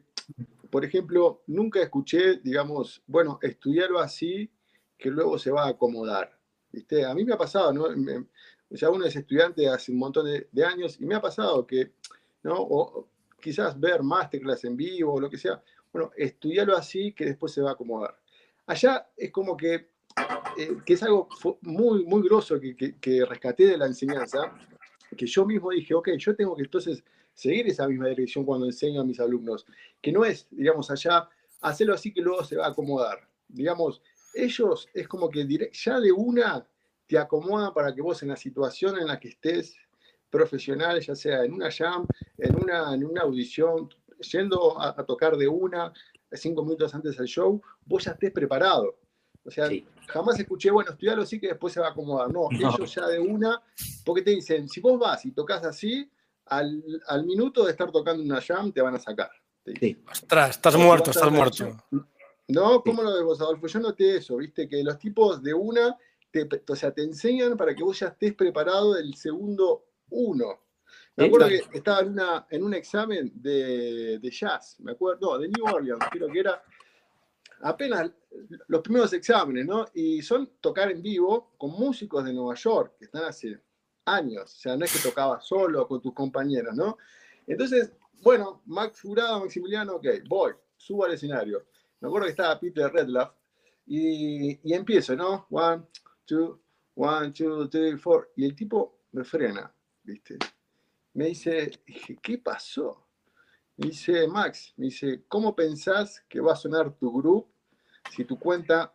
[SPEAKER 4] por ejemplo, nunca escuché, digamos, bueno, estudiarlo así, que luego se va a acomodar. ¿Viste? A mí me ha pasado, ¿no? Me- uno es estudiante hace un montón de, años y me ha pasado que, ¿no? O, quizás ver masterclass en vivo o lo que sea, bueno, estudiarlo así que después se va a acomodar. Allá es como que, eh, que es algo muy, muy grosso que, que- que rescaté de la enseñanza, que yo mismo dije, ok, yo tengo que entonces seguir esa misma dirección cuando enseño a mis alumnos, que no es, digamos, allá, hacerlo así que luego se va a acomodar. Digamos, ellos es como que dire- ya de una te acomodan para que vos en la situación en la que estés profesional, ya sea en una jam, en una, en una audición, yendo a, a tocar de una, cinco minutos antes del show, vos ya estés preparado. O sea,
[SPEAKER 3] Sí.
[SPEAKER 4] jamás escuché, bueno, estudiarlo así que después se va a acomodar. No,
[SPEAKER 3] No.
[SPEAKER 4] ellos ya de una, porque te dicen, si vos vas y tocas así, al, al minuto de estar tocando una jam te van a sacar.
[SPEAKER 3] Sí.
[SPEAKER 1] Ostras, estás muerto, estás muerto.
[SPEAKER 4] No, ¿cómo lo ves vos, Adolfo? Yo noté eso, viste, que los tipos de una, te, o sea, te enseñan para que vos ya estés preparado del segundo uno. Me
[SPEAKER 3] Sí,
[SPEAKER 4] acuerdo que estaba en, una, en un examen de, de jazz, me acuerdo, no, de New Orleans, creo que era apenas los primeros exámenes, ¿no? Y son tocar en vivo con músicos de Nueva York, que están hace años, o sea, no es que tocabas solo con tus compañeros, ¿no? Entonces, bueno, Max Jurado, Maximiliano, ok, voy, subo al escenario. Me acuerdo que estaba Peter Redlaff y, y empiezo, ¿no? One, two, one, two, three, four. Y el tipo me frena, ¿viste? Me dice, ¿qué pasó? Me dice, Max, me dice, ¿cómo pensás que va a sonar tu grupo si tu cuenta,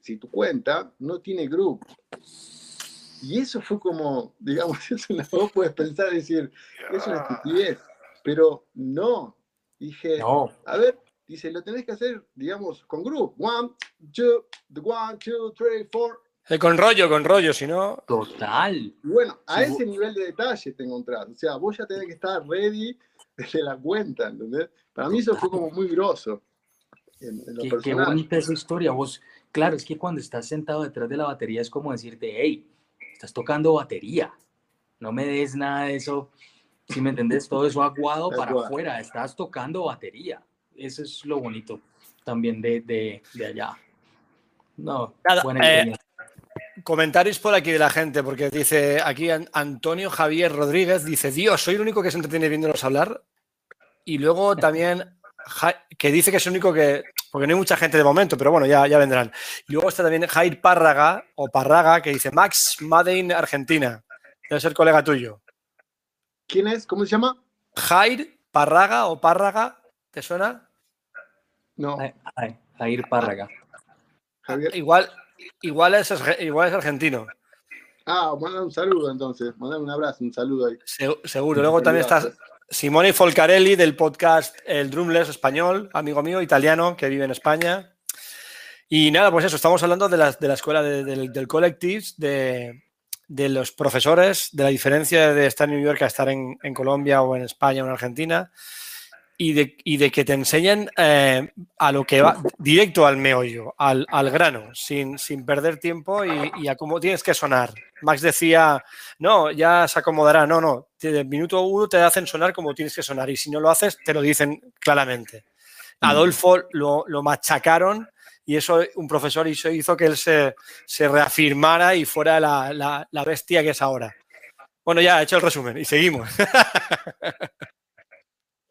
[SPEAKER 4] si tu cuenta no tiene grupo? Y eso fue como, digamos, eso no vos puedes pensar y decir, es una estupidez, pero no. Dije,
[SPEAKER 3] No,
[SPEAKER 4] a ver, dice, lo tenés que hacer, digamos, con group. One, two, one, two, three, four.
[SPEAKER 1] Eh, con rollo, con rollo, si no.
[SPEAKER 3] total.
[SPEAKER 4] Bueno, a
[SPEAKER 3] Sí,
[SPEAKER 4] ese
[SPEAKER 3] vos-
[SPEAKER 4] nivel de detalle te encontrás. O sea, vos ya tenés que estar ready desde la cuenta, ¿entendés? Para mí eso fue como muy grosso. En, en lo
[SPEAKER 3] Qué, qué bonita esa historia. Vos, claro, es que cuando estás sentado detrás de la batería es como decirte, hey, estás tocando batería. No me des nada de eso. Si me entendés, todo eso aguado para afuera. Estás tocando batería. Eso es lo bonito también de, de, de allá. No,
[SPEAKER 1] Nada,
[SPEAKER 3] buena
[SPEAKER 1] eh. Comentarios por aquí de la gente, porque dice aquí An- Antonio Javier Rodríguez, dice, Dios, soy el único que se entretiene viéndolos hablar. Y luego también que dice que es el único que, porque no hay mucha gente de momento, pero bueno, ya, ya vendrán. Y luego está también Jair Párraga, o Parraga, que dice, Max Made in Argentina. Debe ser colega tuyo.
[SPEAKER 4] ¿Quién es? ¿Cómo se llama?
[SPEAKER 1] Jair Parraga o Párraga, ¿te suena?
[SPEAKER 4] No,
[SPEAKER 3] Jair Párraga.
[SPEAKER 4] Javier.
[SPEAKER 1] Igual, igual, es, igual es argentino,
[SPEAKER 4] Ah, manda un saludo entonces. Manda un abrazo, un saludo ahí.
[SPEAKER 1] se- seguro. Luego también está Simone Folcarelli del podcast El Drumless español, amigo mío, italiano, que vive en España. Y nada, pues eso, estamos hablando de la, de la escuela de- del, Collectives, de, de los profesores, de la diferencia de estar en New York a estar en, en Colombia o en España o en Argentina. Y de, y de que te enseñen eh, a lo que va directo al meollo, al, al grano, sin, sin perder tiempo y, y a cómo tienes que sonar. Max decía, no, ya se acomodará. No, no, desde el minuto uno te hacen sonar como tienes que sonar y si no lo haces, te lo dicen claramente. Adolfo lo, lo machacaron y eso un profesor hizo, hizo que él se, se reafirmara y fuera la, la- la bestia que es ahora. Bueno, ya he hecho el resumen y seguimos.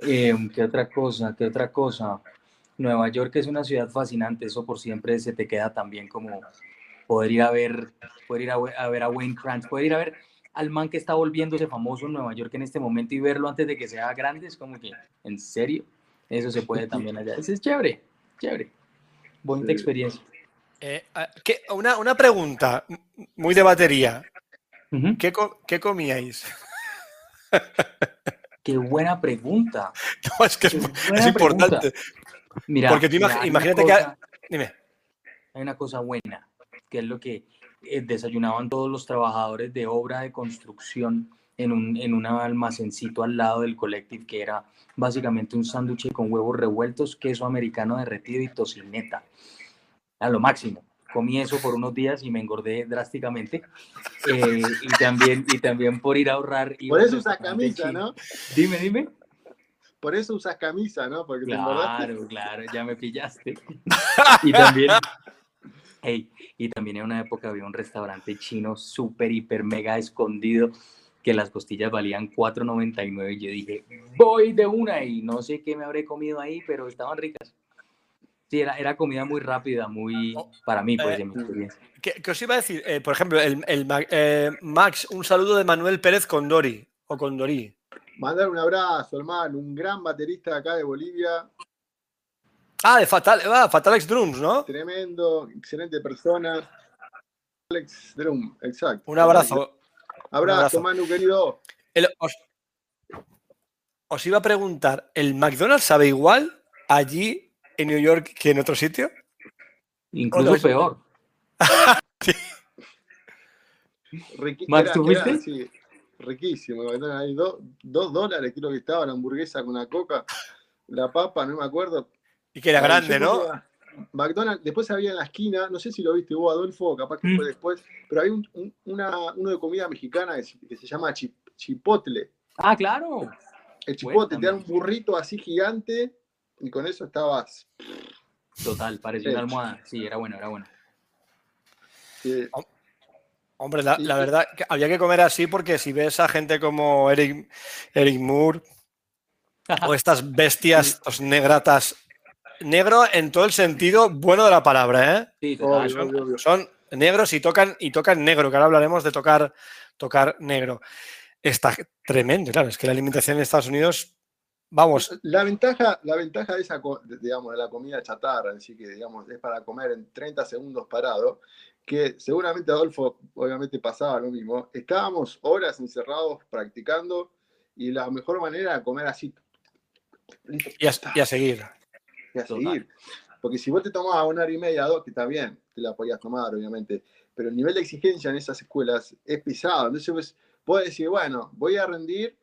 [SPEAKER 3] Eh, ¿Qué otra cosa? ¿Qué otra cosa? Nueva York es una ciudad fascinante, eso por siempre se te queda también como poder ir a ver, poder ir a, a ver a Wayne Krantz, poder ir a ver al man que está volviéndose famoso en Nueva York en este momento y verlo antes de que sea grande, es como que, ¿en serio? Eso se puede también allá. Eso es chévere, chévere. Bonita
[SPEAKER 4] Sí.
[SPEAKER 3] experiencia.
[SPEAKER 1] Eh, ah, ¿qué- una, una pregunta muy de batería. ¿Qué, co- qué comíais?
[SPEAKER 3] Qué buena pregunta.
[SPEAKER 1] No, es que es,
[SPEAKER 3] Qué
[SPEAKER 1] es
[SPEAKER 3] buena
[SPEAKER 1] importante.
[SPEAKER 3] Mira,
[SPEAKER 1] Porque tú imag- imagínate que- Dime.
[SPEAKER 3] hay una cosa buena, que es lo que eh, desayunaban todos los trabajadores de obra de construcción en un, en un almacencito al lado del collective, que era básicamente un sándwich con huevos revueltos, queso americano derretido y tocineta. A lo máximo. Comí eso por unos días y me engordé drásticamente. Eh, y, también, y también por ir a ahorrar.
[SPEAKER 4] Por eso usas camisa. ¿no?
[SPEAKER 3] Dime, dime.
[SPEAKER 4] Por eso usas camisa, ¿no? Porque te.
[SPEAKER 3] Claro, claro, ya me pillaste. y también, hey, y también en una época había un restaurante chino súper, hiper, mega escondido que las costillas valían 4.99 y yo dije, voy de una y no sé qué me habré comido ahí, pero estaban ricas. Sí, era, era comida muy rápida, muy, para mí, pues,
[SPEAKER 1] Eh,
[SPEAKER 3] mi experiencia.
[SPEAKER 1] ¿Qué, qué os iba a decir? Eh, por ejemplo, el, el eh, Max, un saludo de Manuel Pérez Condori o Condori.
[SPEAKER 4] Mandar un abrazo, hermano, un gran baterista acá de Bolivia,
[SPEAKER 1] Ah, de Fatal, ah, Fatal X Drums, ¿no?
[SPEAKER 4] tremendo, excelente persona. Alex Drum, exacto.
[SPEAKER 1] Un abrazo.
[SPEAKER 4] Abrazo,
[SPEAKER 1] un abrazo.
[SPEAKER 4] Manu, querido.
[SPEAKER 1] El- os, os iba a preguntar, ¿el McDonald's sabe igual allí en New York que en otro sitio?
[SPEAKER 3] Incluso peor.
[SPEAKER 4] Riqui-
[SPEAKER 3] Max, ¿tú fuiste?
[SPEAKER 4] sí, riquísimo. McDonald's, ahí do- dos dólares creo que estaba la hamburguesa con la coca, la papa, no me acuerdo.
[SPEAKER 1] Y que era
[SPEAKER 4] Ay,
[SPEAKER 1] grande, ¿no?
[SPEAKER 4] McDonald's, después había en la esquina, no sé si lo viste vos, Adolfo, capaz que
[SPEAKER 3] Mm.
[SPEAKER 4] fue después, pero hay un, un- una- uno de comida mexicana que, se- que se llama chip- chipotle.
[SPEAKER 3] Ah, claro.
[SPEAKER 4] El chipotle te dan un burrito así gigante y con eso estabas.
[SPEAKER 3] Total, parecía una almohada. Sí, era bueno, era bueno.
[SPEAKER 1] Hombre, la, verdad, que había que comer así porque si ves a gente como Eric, Eric Moore o estas bestias, estos negratas, negro en todo el sentido bueno de la palabra, ¿eh?
[SPEAKER 3] Sí, total.
[SPEAKER 4] obvio, obvio.
[SPEAKER 1] Son negros y tocan y tocan negro, que ahora hablaremos de tocar, tocar negro. Está tremendo, claro, es que la alimentación en Estados Unidos, vamos,
[SPEAKER 4] La ventaja, la ventaja de esa, digamos, de la comida chatarra, así que digamos, es para comer en 30 segundos parado, que seguramente Adolfo obviamente pasaba lo mismo. Estábamos horas encerrados practicando y la mejor manera era comer así. Listo,
[SPEAKER 1] y a, y a seguir.
[SPEAKER 4] y a
[SPEAKER 3] Total.
[SPEAKER 4] seguir. Porque si vos te tomabas una hora y media, dos, que está bien, te la podías tomar, obviamente, pero el nivel de exigencia en esas escuelas es pesado. Entonces vos podés decir, bueno, voy a rendir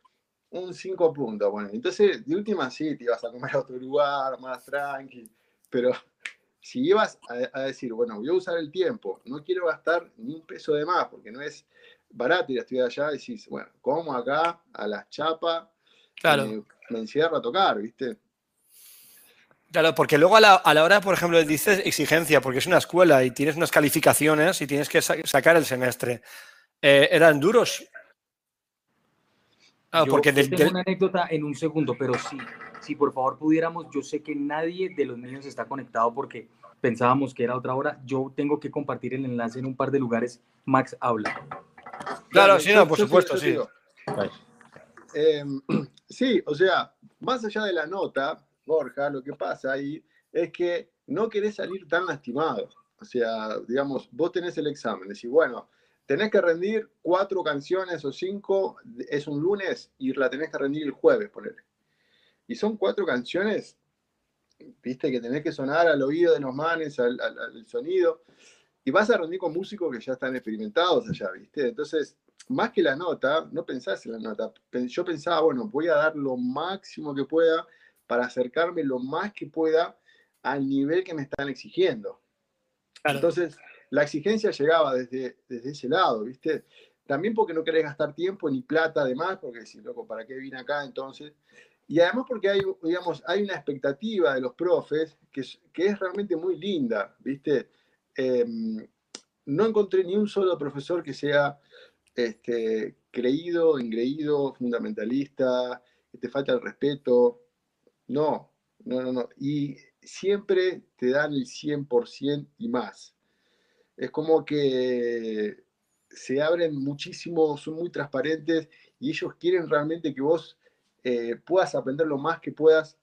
[SPEAKER 4] un 5 puntos. Bueno, entonces de última sí, te ibas a comer a otro lugar, más tranqui, pero si ibas a, a decir, bueno, voy a usar el tiempo, no quiero gastar ni un peso de más, porque no es barato ir a estudiar allá, decís, bueno, como acá, a las chapas,
[SPEAKER 1] Claro.
[SPEAKER 4] me, me encierro a tocar, ¿viste?
[SPEAKER 1] Claro, porque luego a la, a la hora, por ejemplo, dices exigencia, porque es una escuela y tienes unas calificaciones y tienes que sa- sacar el semestre. Eh, ¿Eran duros? Ah,
[SPEAKER 3] Yo-
[SPEAKER 1] porque
[SPEAKER 3] yo
[SPEAKER 1] del-
[SPEAKER 3] tengo
[SPEAKER 1] del-
[SPEAKER 3] una anécdota en un segundo, pero sí, si por favor pudiéramos, yo sé que nadie de los niños está conectado porque pensábamos que era otra hora. Yo tengo que compartir el enlace en un par de lugares. Max habla.
[SPEAKER 1] Claro, sí, no, por supuesto, sí.
[SPEAKER 4] Eh, sí, o sea, más allá de la nota, Borja, lo que pasa ahí es que no querés salir tan lastimado. O sea, digamos, vos tenés el examen, decís, bueno, tenés que rendir cuatro canciones o cinco, es un lunes y la tenés que rendir el jueves, ponele. Y son cuatro canciones, viste, que tenés que sonar al oído de los manes, al, al- al sonido, y vas a rendir con músicos que ya están experimentados allá, viste. Entonces, más que la nota, no pensás en la nota. Yo pensaba, bueno, voy a dar lo máximo que pueda para acercarme lo más que pueda al nivel que me están exigiendo.
[SPEAKER 1] Claro.
[SPEAKER 4] Entonces, la exigencia llegaba desde, desde ese lado, ¿viste? También porque no querés gastar tiempo ni plata además, porque si, loco, ¿para qué vine acá entonces? Y además porque hay, digamos, hay una expectativa de los profes que es, que es realmente muy linda, ¿viste? Em, no encontré ni un solo profesor que sea este, creído, engreído, fundamentalista, que te falta el respeto. No, no, no, no. Y siempre te dan el 100% y más. Es como que se abren muchísimo, son muy transparentes y ellos quieren realmente que vos eh, puedas aprender lo más que puedas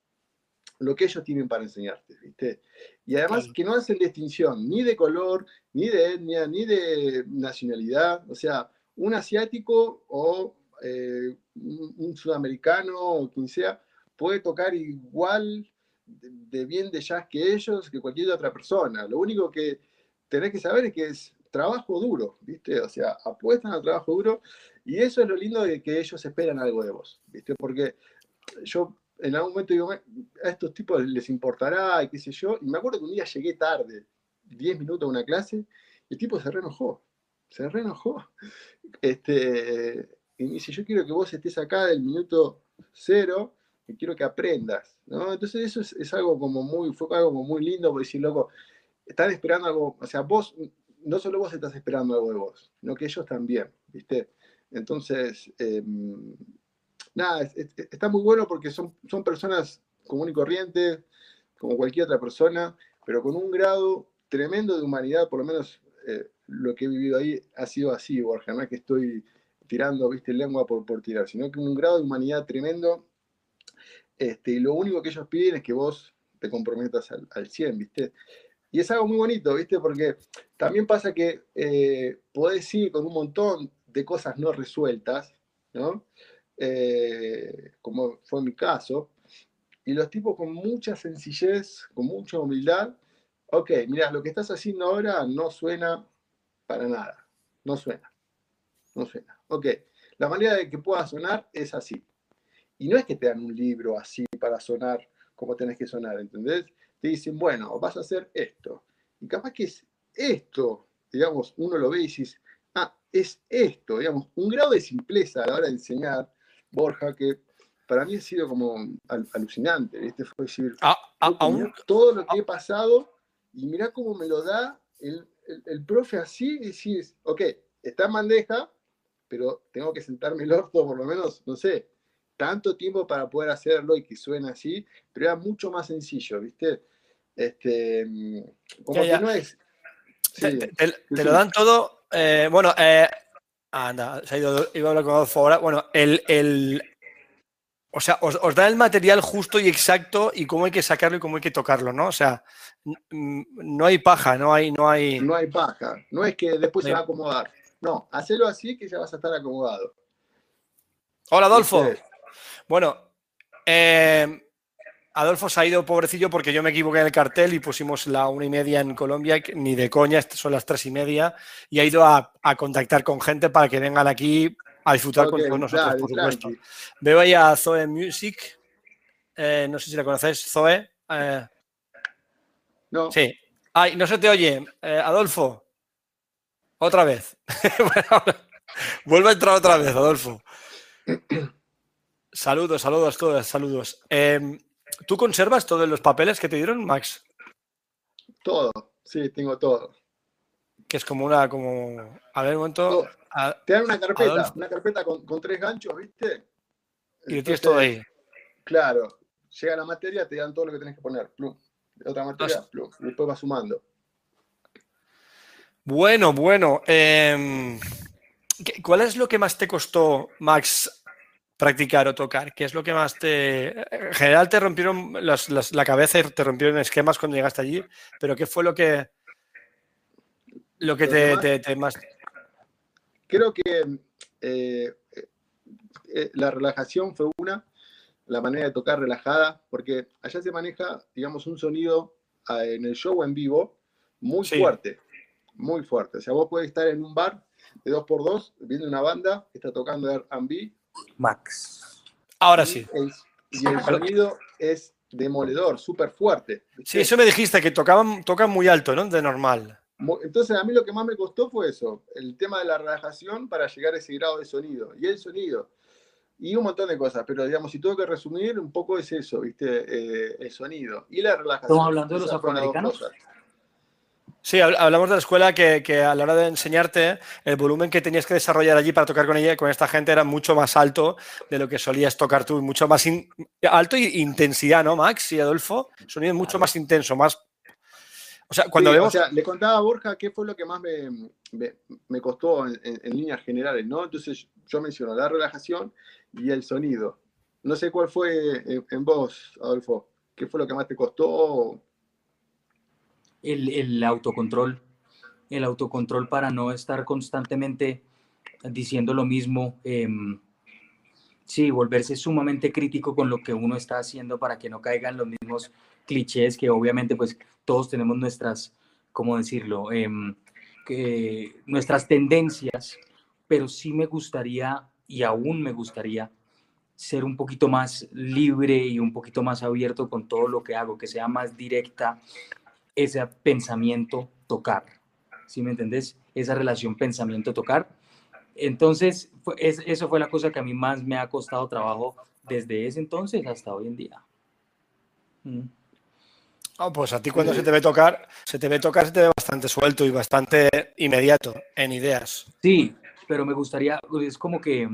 [SPEAKER 4] lo que ellos tienen para enseñarte, ¿viste? Y además que no hacen distinción ni de color, ni de etnia, ni de nacionalidad. O sea, un asiático o eh, un, un sudamericano o quien sea puede tocar igual de, de bien de jazz que ellos, que cualquier otra persona. Lo único que tenés que saber que es trabajo duro, ¿viste? O sea, apuestan al trabajo duro y eso es lo lindo de que ellos esperan algo de vos, ¿viste? Porque yo en algún momento digo, a estos tipos les importará y qué sé yo, y me acuerdo que un día llegué tarde, 10 minutos a una clase, y el tipo se reenojó, se reenojó. Este, y me dice, yo quiero que vos estés acá del minuto cero, y quiero que aprendas, ¿no? Entonces eso es, es algo como muy, fue algo como muy lindo, porque decir, loco, están esperando algo, o sea, vos, no solo vos estás esperando algo de vos, sino que ellos también, ¿viste? Entonces, eh, nada, es, es, está muy bueno porque son, son personas común y corrientes, como cualquier otra persona, pero con un grado tremendo de humanidad, por lo menos eh, lo que he vivido ahí ha sido así, Borja, no es que estoy tirando, viste, lengua por, por tirar, sino que un grado de humanidad tremendo, este, y lo único que ellos piden es que vos te comprometas al, al 100, viste, y es algo muy bonito, viste, porque también pasa que eh, podés ir con un montón de cosas no resueltas, ¿no? Eh, como fue mi caso, y los tipos con mucha sencillez, con mucha humildad, ok, mira, lo que estás haciendo ahora no suena para nada, no suena, no suena. Ok, la manera de que pueda sonar es así. Y no es que te dan un libro así para sonar como tenés que sonar, ¿entendés? Te dicen, bueno, vas a hacer esto. Y capaz que es esto, digamos, uno lo ve y dices, ah, es esto, digamos, un grado de simpleza a la hora de enseñar, Borja, que para mí ha sido como al, alucinante, ¿viste? Fue decir,
[SPEAKER 1] A, a,
[SPEAKER 4] loco,
[SPEAKER 1] aún,
[SPEAKER 4] todo lo que he pasado y mirá cómo me lo da el, el, el profe así, y decís, ok, está en bandeja, pero tengo que sentarme el orto por lo menos, no sé, tanto tiempo para poder hacerlo y que suene así, pero era mucho más sencillo, ¿viste? Este, como
[SPEAKER 1] Ya, ya.
[SPEAKER 4] que no es...
[SPEAKER 1] te,
[SPEAKER 4] sí,
[SPEAKER 1] te- te-
[SPEAKER 4] sí,
[SPEAKER 1] te
[SPEAKER 4] sí.
[SPEAKER 1] lo dan todo. eh, bueno, eh, anda, se ha ido, iba a hablar con Adolfo ahora. Bueno, el, el- o sea, os, os dan el material justo y exacto y cómo hay que sacarlo y cómo hay que tocarlo, ¿no? O sea, no hay paja, no hay, no hay.
[SPEAKER 4] No hay paja, no es que después se va a acomodar. No, hacelo así que ya vas a estar acomodado.
[SPEAKER 1] Hola, Adolfo. Bueno, eh, Adolfo se ha ido pobrecillo porque yo me equivoqué en el cartel y pusimos la una y media en Colombia, ni de coña, son las tres y media, y ha ido a, a contactar con gente para que vengan aquí a disfrutar con todos nosotros, por supuesto. Veo ahí a Zoe Music, eh, no sé si la conocéis, Zoe. eh,
[SPEAKER 4] No,
[SPEAKER 1] sí. Ay, no se te oye, eh, Adolfo. Otra vez. Bueno, Vuelve a entrar otra vez, Adolfo. Saludos, saludos, todos, saludos. ¿Tú conservas todos los papeles que te dieron, Max?
[SPEAKER 4] todo, sí, tengo todo.
[SPEAKER 1] Que es como una, como. A ver, un momento. A-
[SPEAKER 4] Te dan una carpeta,
[SPEAKER 1] Adolfo.
[SPEAKER 4] una carpeta con, con tres ganchos, ¿viste?
[SPEAKER 1] y lo tienes todo ahí.
[SPEAKER 4] Claro, llega la materia, te dan todo lo que tenés que poner. Plum. Otra materia,
[SPEAKER 1] Entonces-
[SPEAKER 4] plum. Y después vas sumando.
[SPEAKER 1] Bueno, bueno. em, ¿qué- ¿Cuál es lo que más te costó, Max, practicar o tocar? ¿Qué es lo que más te... En general te rompieron las- las- la cabeza y te rompieron esquemas cuando llegaste allí, pero ¿qué fue lo que... Lo que te, te- te más...
[SPEAKER 4] Creo que eh, eh, la relajación fue una, la manera de tocar relajada, porque allá se maneja, digamos, un sonido ah, en el show en vivo muy
[SPEAKER 1] Sí.
[SPEAKER 4] fuerte, muy fuerte. O sea, vos podés estar en un bar de dos por dos viendo una banda que está tocando R&B
[SPEAKER 3] Max.
[SPEAKER 1] Ahora
[SPEAKER 4] y
[SPEAKER 1] sí.
[SPEAKER 4] el- y el sonido es demoledor, súper fuerte.
[SPEAKER 1] Sí, eso me dijiste, que tocaban, tocan muy alto, ¿no? De normal.
[SPEAKER 4] Entonces a mí lo que más me costó fue eso, el tema de la relajación para llegar a ese grado de sonido. Y el sonido. Y un montón de cosas, pero digamos, si tengo que resumir, un poco es eso, ¿viste? Eh, el sonido. Y la relajación.
[SPEAKER 3] ¿Estamos hablando de los afroamericanos?
[SPEAKER 1] Sí, habl- hablamos de la escuela que, que a la hora de enseñarte, el volumen que tenías que desarrollar allí para tocar con ella, con esta gente, era mucho más alto de lo que solías tocar tú, mucho más in- alto y intensidad, ¿no, Max y Adolfo? Sonido mucho más intenso, más... O sea, cuando
[SPEAKER 4] Sí,
[SPEAKER 1] vemos...
[SPEAKER 4] O sea, le contaba a Borja qué fue lo que más me, me- me costó en, en- en líneas generales, ¿no? Entonces yo menciono la relajación y el sonido. No sé cuál fue en, en vos, Adolfo. ¿Qué fue lo que más te costó?
[SPEAKER 3] El, el autocontrol, el autocontrol para no estar constantemente diciendo lo mismo. em, sí, volverse sumamente crítico con lo que uno está haciendo para que no caigan los mismos clichés que obviamente pues todos tenemos nuestras, ¿cómo decirlo? Em, que, nuestras tendencias, pero sí me gustaría y aún me gustaría ser un poquito más libre y un poquito más abierto con todo lo que hago, que sea más directa ese pensamiento tocar. ¿Sí me entendés? Esa relación pensamiento-tocar. Entonces, fue- es- eso fue la cosa que a mí más me ha costado trabajo desde ese entonces hasta hoy en día. Mm.
[SPEAKER 1] Ah, pues a ti cuando se te ve tocar, se te ve tocar, se te ve bastante suelto y bastante inmediato en ideas.
[SPEAKER 3] Sí, pero me gustaría, es como que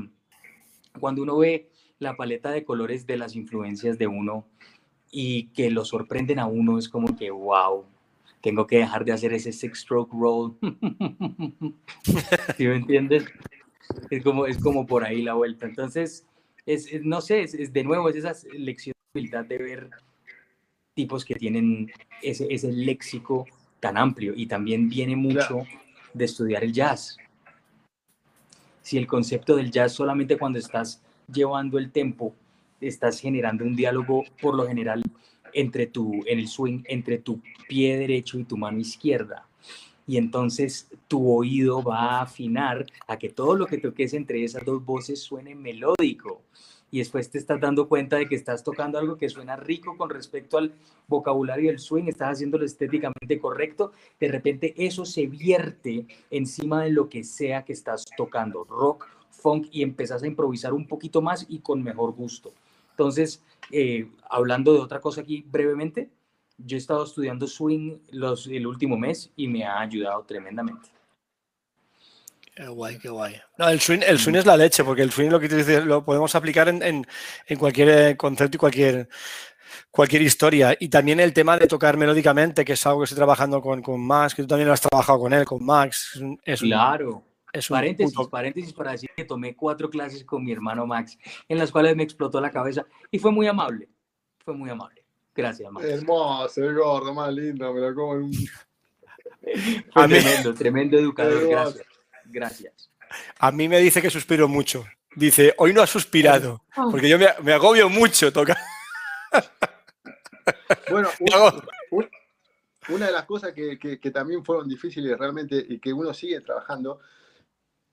[SPEAKER 3] cuando uno ve la paleta de colores de las influencias de uno y que lo sorprenden a uno, es como que, wow, tengo que dejar de hacer ese six-stroke roll. ¿Sí me entiendes? Es como, es como por ahí la vuelta. Entonces, es, es- no sé, es, es de nuevo, es esa lección de humildad de ver tipos que tienen ese, ese léxico tan amplio y también viene mucho de estudiar el jazz. Si el concepto del jazz solamente cuando estás llevando el tempo, estás generando un diálogo por lo general entre tu, en el swing, entre tu pie derecho y tu mano izquierda. Y entonces tu oído va a afinar a que todo lo que toques entre esas dos voces suene melódico. Y después te estás dando cuenta de que estás tocando algo que suena rico con respecto al vocabulario del swing, estás haciéndolo estéticamente correcto. De repente eso se vierte encima de lo que sea que estás tocando, rock, funk, y empezás a improvisar un poquito más y con mejor gusto. Entonces, eh, hablando de otra cosa aquí brevemente, yo he estado estudiando swing los, el último mes y me ha ayudado tremendamente.
[SPEAKER 1] Qué guay, qué guay. No, el swing, el swing es la leche, porque el swing lo que tú dices, lo podemos aplicar en, en- en cualquier eh, concepto y cualquier, cualquier historia. Y también el tema de tocar melódicamente, que es algo que estoy trabajando con, con Max, que tú también lo has trabajado con él, con Max. Es un-
[SPEAKER 3] Claro.
[SPEAKER 1] Es un
[SPEAKER 3] Paréntesis,
[SPEAKER 1] puto-
[SPEAKER 3] paréntesis para decir que tomé cuatro clases con mi hermano Max, en las cuales me explotó la cabeza y fue muy amable. Fue muy amable. Gracias, Max.
[SPEAKER 4] Hermoso, el gordo, más lindo, me lo como en un...
[SPEAKER 3] Fue
[SPEAKER 1] a mí-
[SPEAKER 3] tremendo, tremendo educador. Gracias. Gracias.
[SPEAKER 1] A mí me dice que suspiro mucho. Dice, hoy no has suspirado, porque yo me, me agobio mucho tocar.
[SPEAKER 4] Bueno, un-
[SPEAKER 1] Hago-
[SPEAKER 4] un- una de las cosas que, que- que también fueron difíciles realmente y que uno sigue trabajando,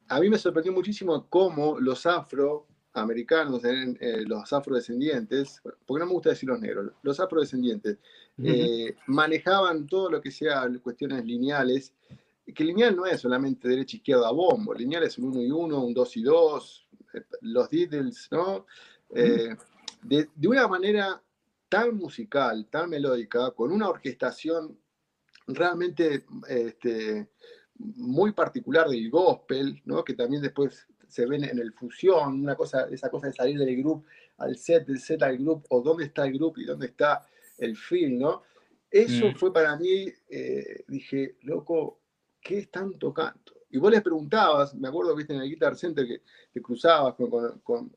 [SPEAKER 4] a mí me sorprendió muchísimo cómo los afroamericanos, eh, eh, los afrodescendientes, porque no me gusta decir los negros, los afrodescendientes, eh, manejaban todo lo que sea cuestiones lineales, que lineal no es solamente derecha izquierda a bombo, lineal es un 1 y 1, un 2 y 2, los diddles, ¿no? Eh, de, de una manera tan musical, tan melódica, con una orquestación realmente este, muy particular del gospel, ¿no? que también después se ven en el fusión, una cosa, esa cosa de salir del grupo al set, del set al grupo, o dónde está el grupo y dónde está el film, ¿no? Eso
[SPEAKER 3] Mm.
[SPEAKER 4] fue para mí, eh, dije, loco, ¿qué están tocando? Y vos les preguntabas, me acuerdo, viste, en el Guitar Center que te cruzabas con, con- con-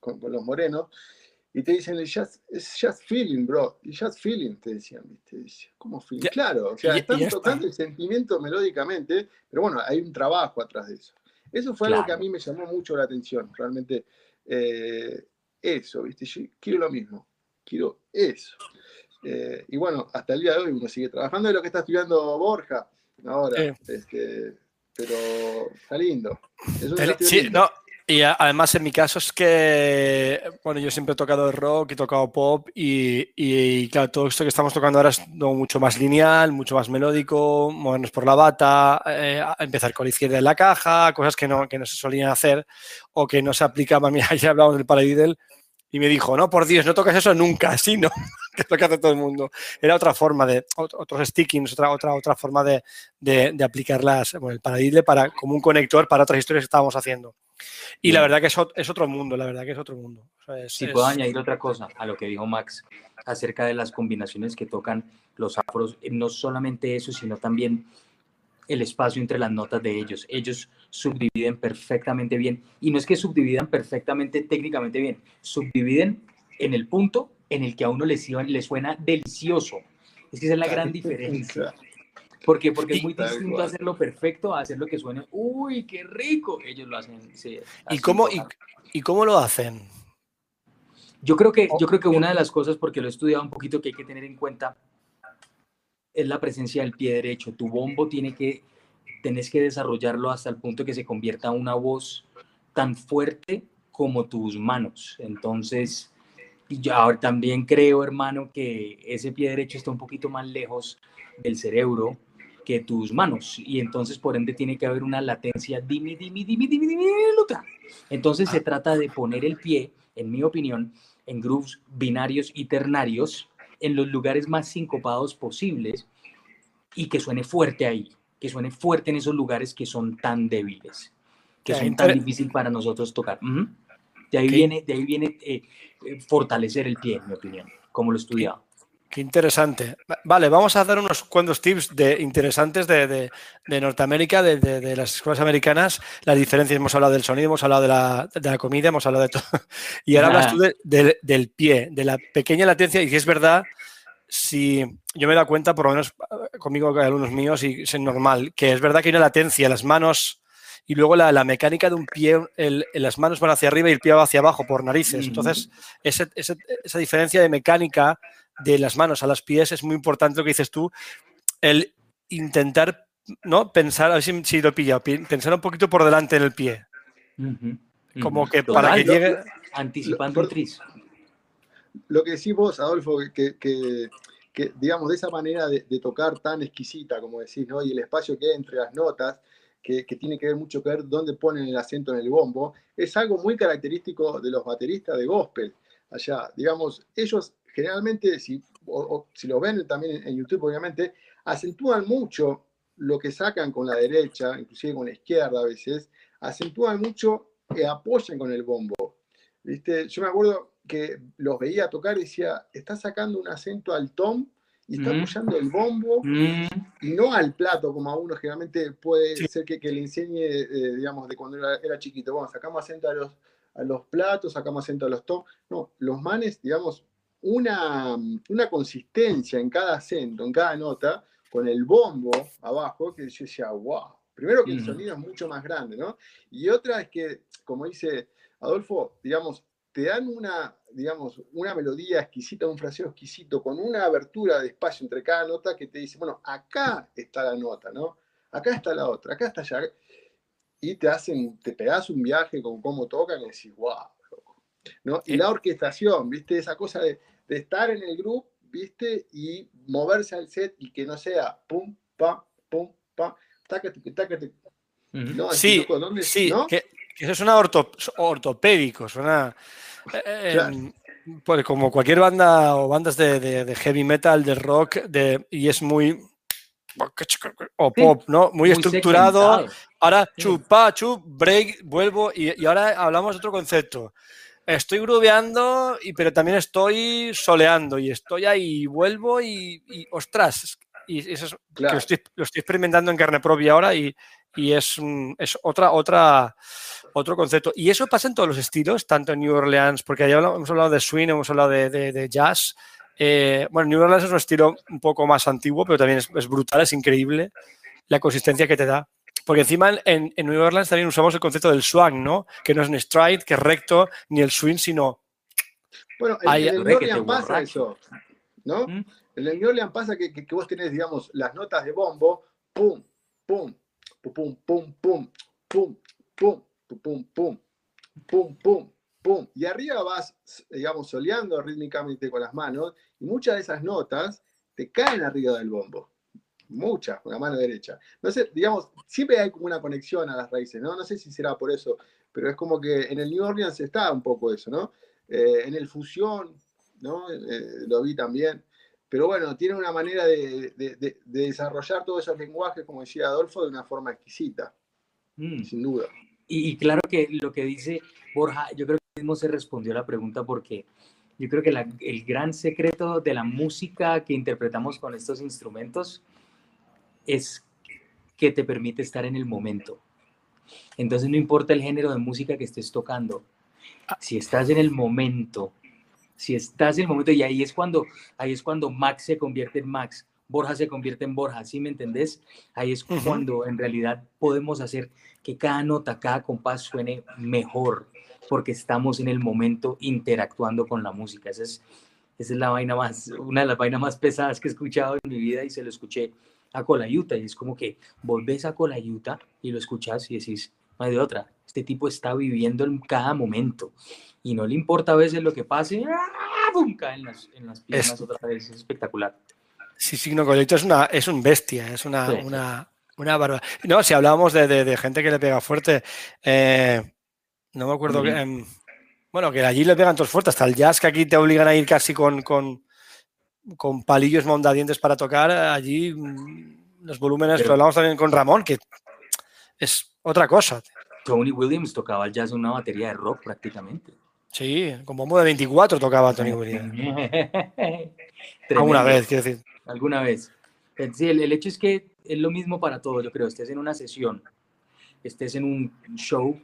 [SPEAKER 4] con- con los morenos, y te dicen, "Es just feeling, bro, it's just feeling, te decían, ¿viste? ¿Cómo feeling?
[SPEAKER 1] Ya-
[SPEAKER 4] claro, o sea,
[SPEAKER 1] y- y
[SPEAKER 4] están
[SPEAKER 1] ya está.
[SPEAKER 4] tocando el sentimiento melódicamente, pero bueno, hay un trabajo atrás de eso. Eso fue algo que a mí me llamó mucho la atención, realmente, eh, eso, ¿viste? Yo quiero lo mismo, quiero eso. Eh, y bueno, hasta el día de hoy uno sigue trabajando de lo que está estudiando Borja ahora,
[SPEAKER 1] Sí.
[SPEAKER 4] este, pero está lindo.
[SPEAKER 1] Sí,
[SPEAKER 4] lindo.
[SPEAKER 1] no, Y además en mi caso es que, bueno, yo siempre he tocado rock, he tocado pop y, y, claro, todo esto que estamos tocando ahora es mucho más lineal, mucho más melódico, movernos por la bata, eh, empezar con la izquierda en la caja, cosas que no, que no se solían hacer o que no se aplicaban. Mira, ya hablamos del paradiddle y me dijo, no, por Dios, no tocas eso nunca, así no, que es lo que hace todo el mundo. Era otra forma de, ot- otros stickings, otra, otra, otra forma de, de, de aplicar las, bueno, el paradiddle para, como un conector para otras historias que estábamos haciendo. Y la verdad que es, es otro mundo, la verdad que es otro mundo. O sea, es-
[SPEAKER 3] Si
[SPEAKER 1] es-
[SPEAKER 3] puedo añadir otra cosa a lo que dijo Max acerca de las combinaciones que tocan los afros, eh, no solamente eso, sino también el espacio entre las notas de ellos. Ellos subdividen perfectamente bien, y no es que subdividan perfectamente técnicamente bien, subdividen en el punto en el que a uno le suena delicioso. Es que esa es la gran diferencia. ¿Por qué? Porque es muy
[SPEAKER 4] Tal
[SPEAKER 3] distinto
[SPEAKER 4] cual.
[SPEAKER 3] hacerlo perfecto a hacerlo que suene, uy, qué rico. Ellos lo hacen. sí,
[SPEAKER 1] ¿Y cómo, y, cómo lo hacen?
[SPEAKER 3] Yo creo que, yo creo que una de las cosas, porque lo he estudiado un poquito, que hay que tener en cuenta es la presencia del pie derecho. Tu bombo tiene que, tenés que desarrollarlo hasta el punto que se convierta en una voz tan fuerte como tus manos. Entonces, y yo ahora también creo, hermano, que ese pie derecho está un poquito más lejos del cerebro que tus manos. Y entonces, por ende, tiene que haber una latencia dimi, dimi, dimi, dimi, diminuta. Entonces, se trata de poner el pie, en mi opinión, en grooves binarios y ternarios, en los lugares más sincopados posibles y que suene fuerte ahí, que suene fuerte en esos lugares que son tan débiles, que son tan difíciles para nosotros tocar. Ujú. De ahí
[SPEAKER 1] Ok.
[SPEAKER 3] viene, de ahí viene eh, eh, fortalecer el pie, en mi opinión, como lo he estudiado.
[SPEAKER 1] Qué interesante. Va- Vale, vamos a dar unos cuantos tips de, interesantes de, de- de Norteamérica, de, de- de las escuelas americanas, las diferencias. Hemos hablado del sonido, hemos hablado de la, de la comida, hemos hablado de todo. Y ahora hablas tú de- del- del pie, de la pequeña latencia. Y si es verdad, si yo me he dado cuenta, por lo menos eh, conmigo, con alumnos míos, y es normal, que es verdad que hay una latencia en las manos y luego la, la mecánica de un pie, el- las manos van hacia arriba y el pie va hacia abajo por narices. Entonces, ese- ese- esa diferencia de mecánica de las manos a los pies es muy importante lo que dices tú, el intentar no pensar, a ver si, si lo he pillado, pi- pensar un poquito por delante en el pie, como que para que llegue...
[SPEAKER 3] Anticipando el tris.
[SPEAKER 4] Lo que decís vos, Adolfo, que, que- que, digamos, de esa manera de, de tocar tan exquisita, como decís, ¿no? Y el espacio que hay entre las notas, que, que tiene que ver mucho que ver dónde ponen el acento en el bombo, es algo muy característico de los bateristas de gospel. Allá, digamos, ellos generalmente, si, o- o si lo ven también en, en YouTube, obviamente, acentúan mucho lo que sacan con la derecha, inclusive con la izquierda a veces, acentúan mucho y apoyan con el bombo. ¿Viste? Yo me acuerdo que los veía tocar y decía, está sacando un acento al tom y está
[SPEAKER 3] Ujú.
[SPEAKER 4] apoyando el bombo
[SPEAKER 3] Mm,
[SPEAKER 4] no al plato, como a uno generalmente puede
[SPEAKER 1] Sí.
[SPEAKER 4] ser que, que le enseñe, eh, digamos, de cuando era, era chiquito. Bueno, sacamos acento a los, a los platos, sacamos acento a los tom. No, los manes, digamos, una, una consistencia en cada acento, en cada nota, con el bombo abajo, que yo decía, wow. Primero que el sonido es mucho más grande, ¿no? Y otra es que, como dice Adolfo, digamos, te dan una, digamos, una melodía exquisita, un fraseo exquisito, con una abertura de espacio entre cada nota que te dice, bueno, acá está la nota, ¿no? Acá está la otra, acá está allá. Y te hacen, te pegas un viaje con cómo tocan y decís, wow, loco", ¿no? Y la orquestación, ¿viste? Esa cosa de, de estar en el grupo, ¿viste? Y moverse al set y que no sea pum, pam, pum, pam, tácate, tácate. No,
[SPEAKER 1] Sí,
[SPEAKER 4] loco, ¿dónde-
[SPEAKER 1] Sí,
[SPEAKER 4] ¿no?
[SPEAKER 1] que, que eso suena orto- ortopédico, suena eh,
[SPEAKER 4] Claro.
[SPEAKER 1] em, pues como cualquier banda o bandas de, de- de heavy metal, de rock, de, y es muy o pop, ¿no? Muy,
[SPEAKER 3] Muy
[SPEAKER 1] estructurado.
[SPEAKER 3] segmentado.
[SPEAKER 1] Ahora chupa, chup, break, vuelvo y, y ahora hablamos de otro concepto. Estoy grubeando, y, pero también estoy soleando y estoy ahí, vuelvo y, y, ostras, y eso es, que lo, estoy, lo estoy experimentando en carne propia ahora y, y es, es otra, otra, otro concepto. Y eso pasa en todos los estilos, tanto en New Orleans, porque ya hemos hablado de swing, hemos hablado de, de- de jazz. Eh, bueno, New Orleans es un estilo un poco más antiguo, pero también es, es brutal, es increíble la consistencia que te da. Porque encima en, en New Orleans también usamos el concepto del swing, ¿no? Que no es un stride, que es recto, ni el swing, sino
[SPEAKER 4] Bueno, en, el New Orleans pasa
[SPEAKER 3] borracho.
[SPEAKER 4] eso, ¿no?
[SPEAKER 3] ¿Mm?
[SPEAKER 4] En el New Orleans pasa que, que- que vos tenés, digamos, las notas de bombo, pum, pum, pum, pum, pum, pum, pum, pum, pum, pum, pum, pum, pum. Y arriba vas, digamos, soleando rítmicamente con las manos y muchas de esas notas te caen arriba del bombo. Muchas, con la mano derecha. No sé, digamos, siempre hay como una conexión a las raíces, ¿no? No sé si será por eso, pero es como que en el New Orleans está un poco eso, ¿no? Eh, en el fusión, ¿no? Eh, lo vi también. Pero bueno, tiene una manera de, desarrollar todos esos lenguajes, como decía Adolfo, de una forma exquisita, mm. sin duda.
[SPEAKER 3] Y, claro que lo que dice Borja, yo creo que mismo se respondió a la pregunta porque yo creo que el gran secreto de la música que interpretamos con estos instrumentos es que te permite estar en el momento. Entonces no importa el género de música que estés tocando, si estás en el momento, si estás en el momento y ahí es cuando ahí es cuando Max se convierte en Max, Borja se convierte en Borja, ¿sí me entendés? Ahí es cuando en realidad podemos hacer que cada nota, cada compás suene mejor, porque estamos en el momento interactuando con la música. Esa es, esa es la vaina más, una de las vainas más pesadas que he escuchado en mi vida y se lo escuché a Colayuta y es como que volvés a Colayuta y lo escuchas y decís, no hay de otra, este tipo está viviendo en cada momento y no le importa a veces lo que pase, ¡bum! cae en las, en las piernas otra vez, es espectacular.
[SPEAKER 1] Sí, sí, no, Colayuta es, una, es un bestia, es una, una, una barba. No, si hablábamos de, de, gente que le pega fuerte, eh, no me acuerdo que... Em, bueno, que allí le pegan todos fuerte, hasta el jazz que aquí te obligan a ir casi con, con con palillos mondadientes para tocar, allí mm, los volúmenes, pero, hablamos también con Ramón, que es otra cosa.
[SPEAKER 3] Tony Williams tocaba el jazz en una batería de rock prácticamente.
[SPEAKER 1] Sí, con bombo de 24 tocaba Tony Williams. Alguna vez, quiero decir.
[SPEAKER 3] Alguna vez. Eh, sí, el, el, hecho es que es lo mismo para todos, yo creo. Estés en una sesión, estés en un show,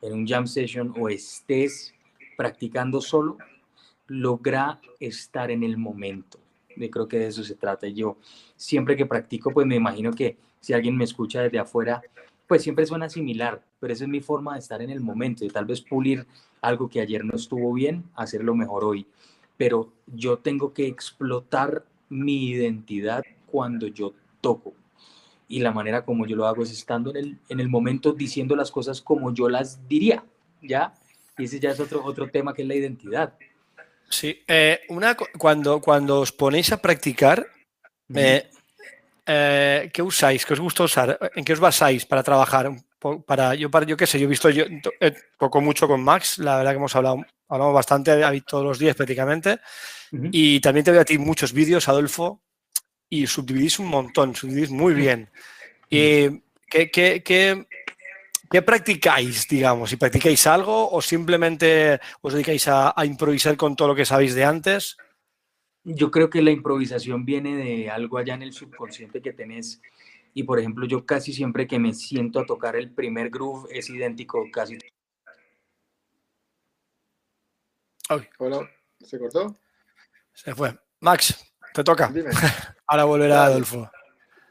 [SPEAKER 3] en un jam session o estés practicando solo, logra estar en el momento. Yo creo que de eso se trata. Yo siempre que practico, pues me imagino que si alguien me escucha desde afuera, pues siempre suena similar, pero esa es mi forma de estar en el momento, de tal vez pulir algo que ayer no estuvo bien, hacerlo mejor hoy. Pero yo tengo que explotar mi identidad cuando yo toco. Y la manera como yo lo hago es estando en el, en el momento diciendo las cosas como yo las diría, ¿ya? Y ese ya es otro, otro tema que es la identidad.
[SPEAKER 1] Sí, eh, una, cuando, cuando os ponéis a practicar, eh, eh, ¿qué usáis? ¿Qué os gusta usar? ¿En qué os basáis para trabajar? Para, yo, para, yo qué sé, yo he visto, yo toco mucho con Max, la verdad que hemos hablado, hablamos bastante todos los días prácticamente, y también te veo a ti muchos vídeos, Adolfo, y subdividís un montón, subdividís muy bien. Y, ¿qué, qué, qué, ¿Qué practicáis, digamos? ¿Si practicáis algo o simplemente os dedicáis a, improvisar con todo lo que sabéis de antes?
[SPEAKER 3] Yo creo que la improvisación viene de algo allá en el subconsciente que tenés. Y por ejemplo, yo casi siempre que me siento a tocar el primer groove es idéntico casi.
[SPEAKER 4] Hola, ¿se cortó?
[SPEAKER 1] Se fue. Max, te toca. Ahora volverá Adolfo.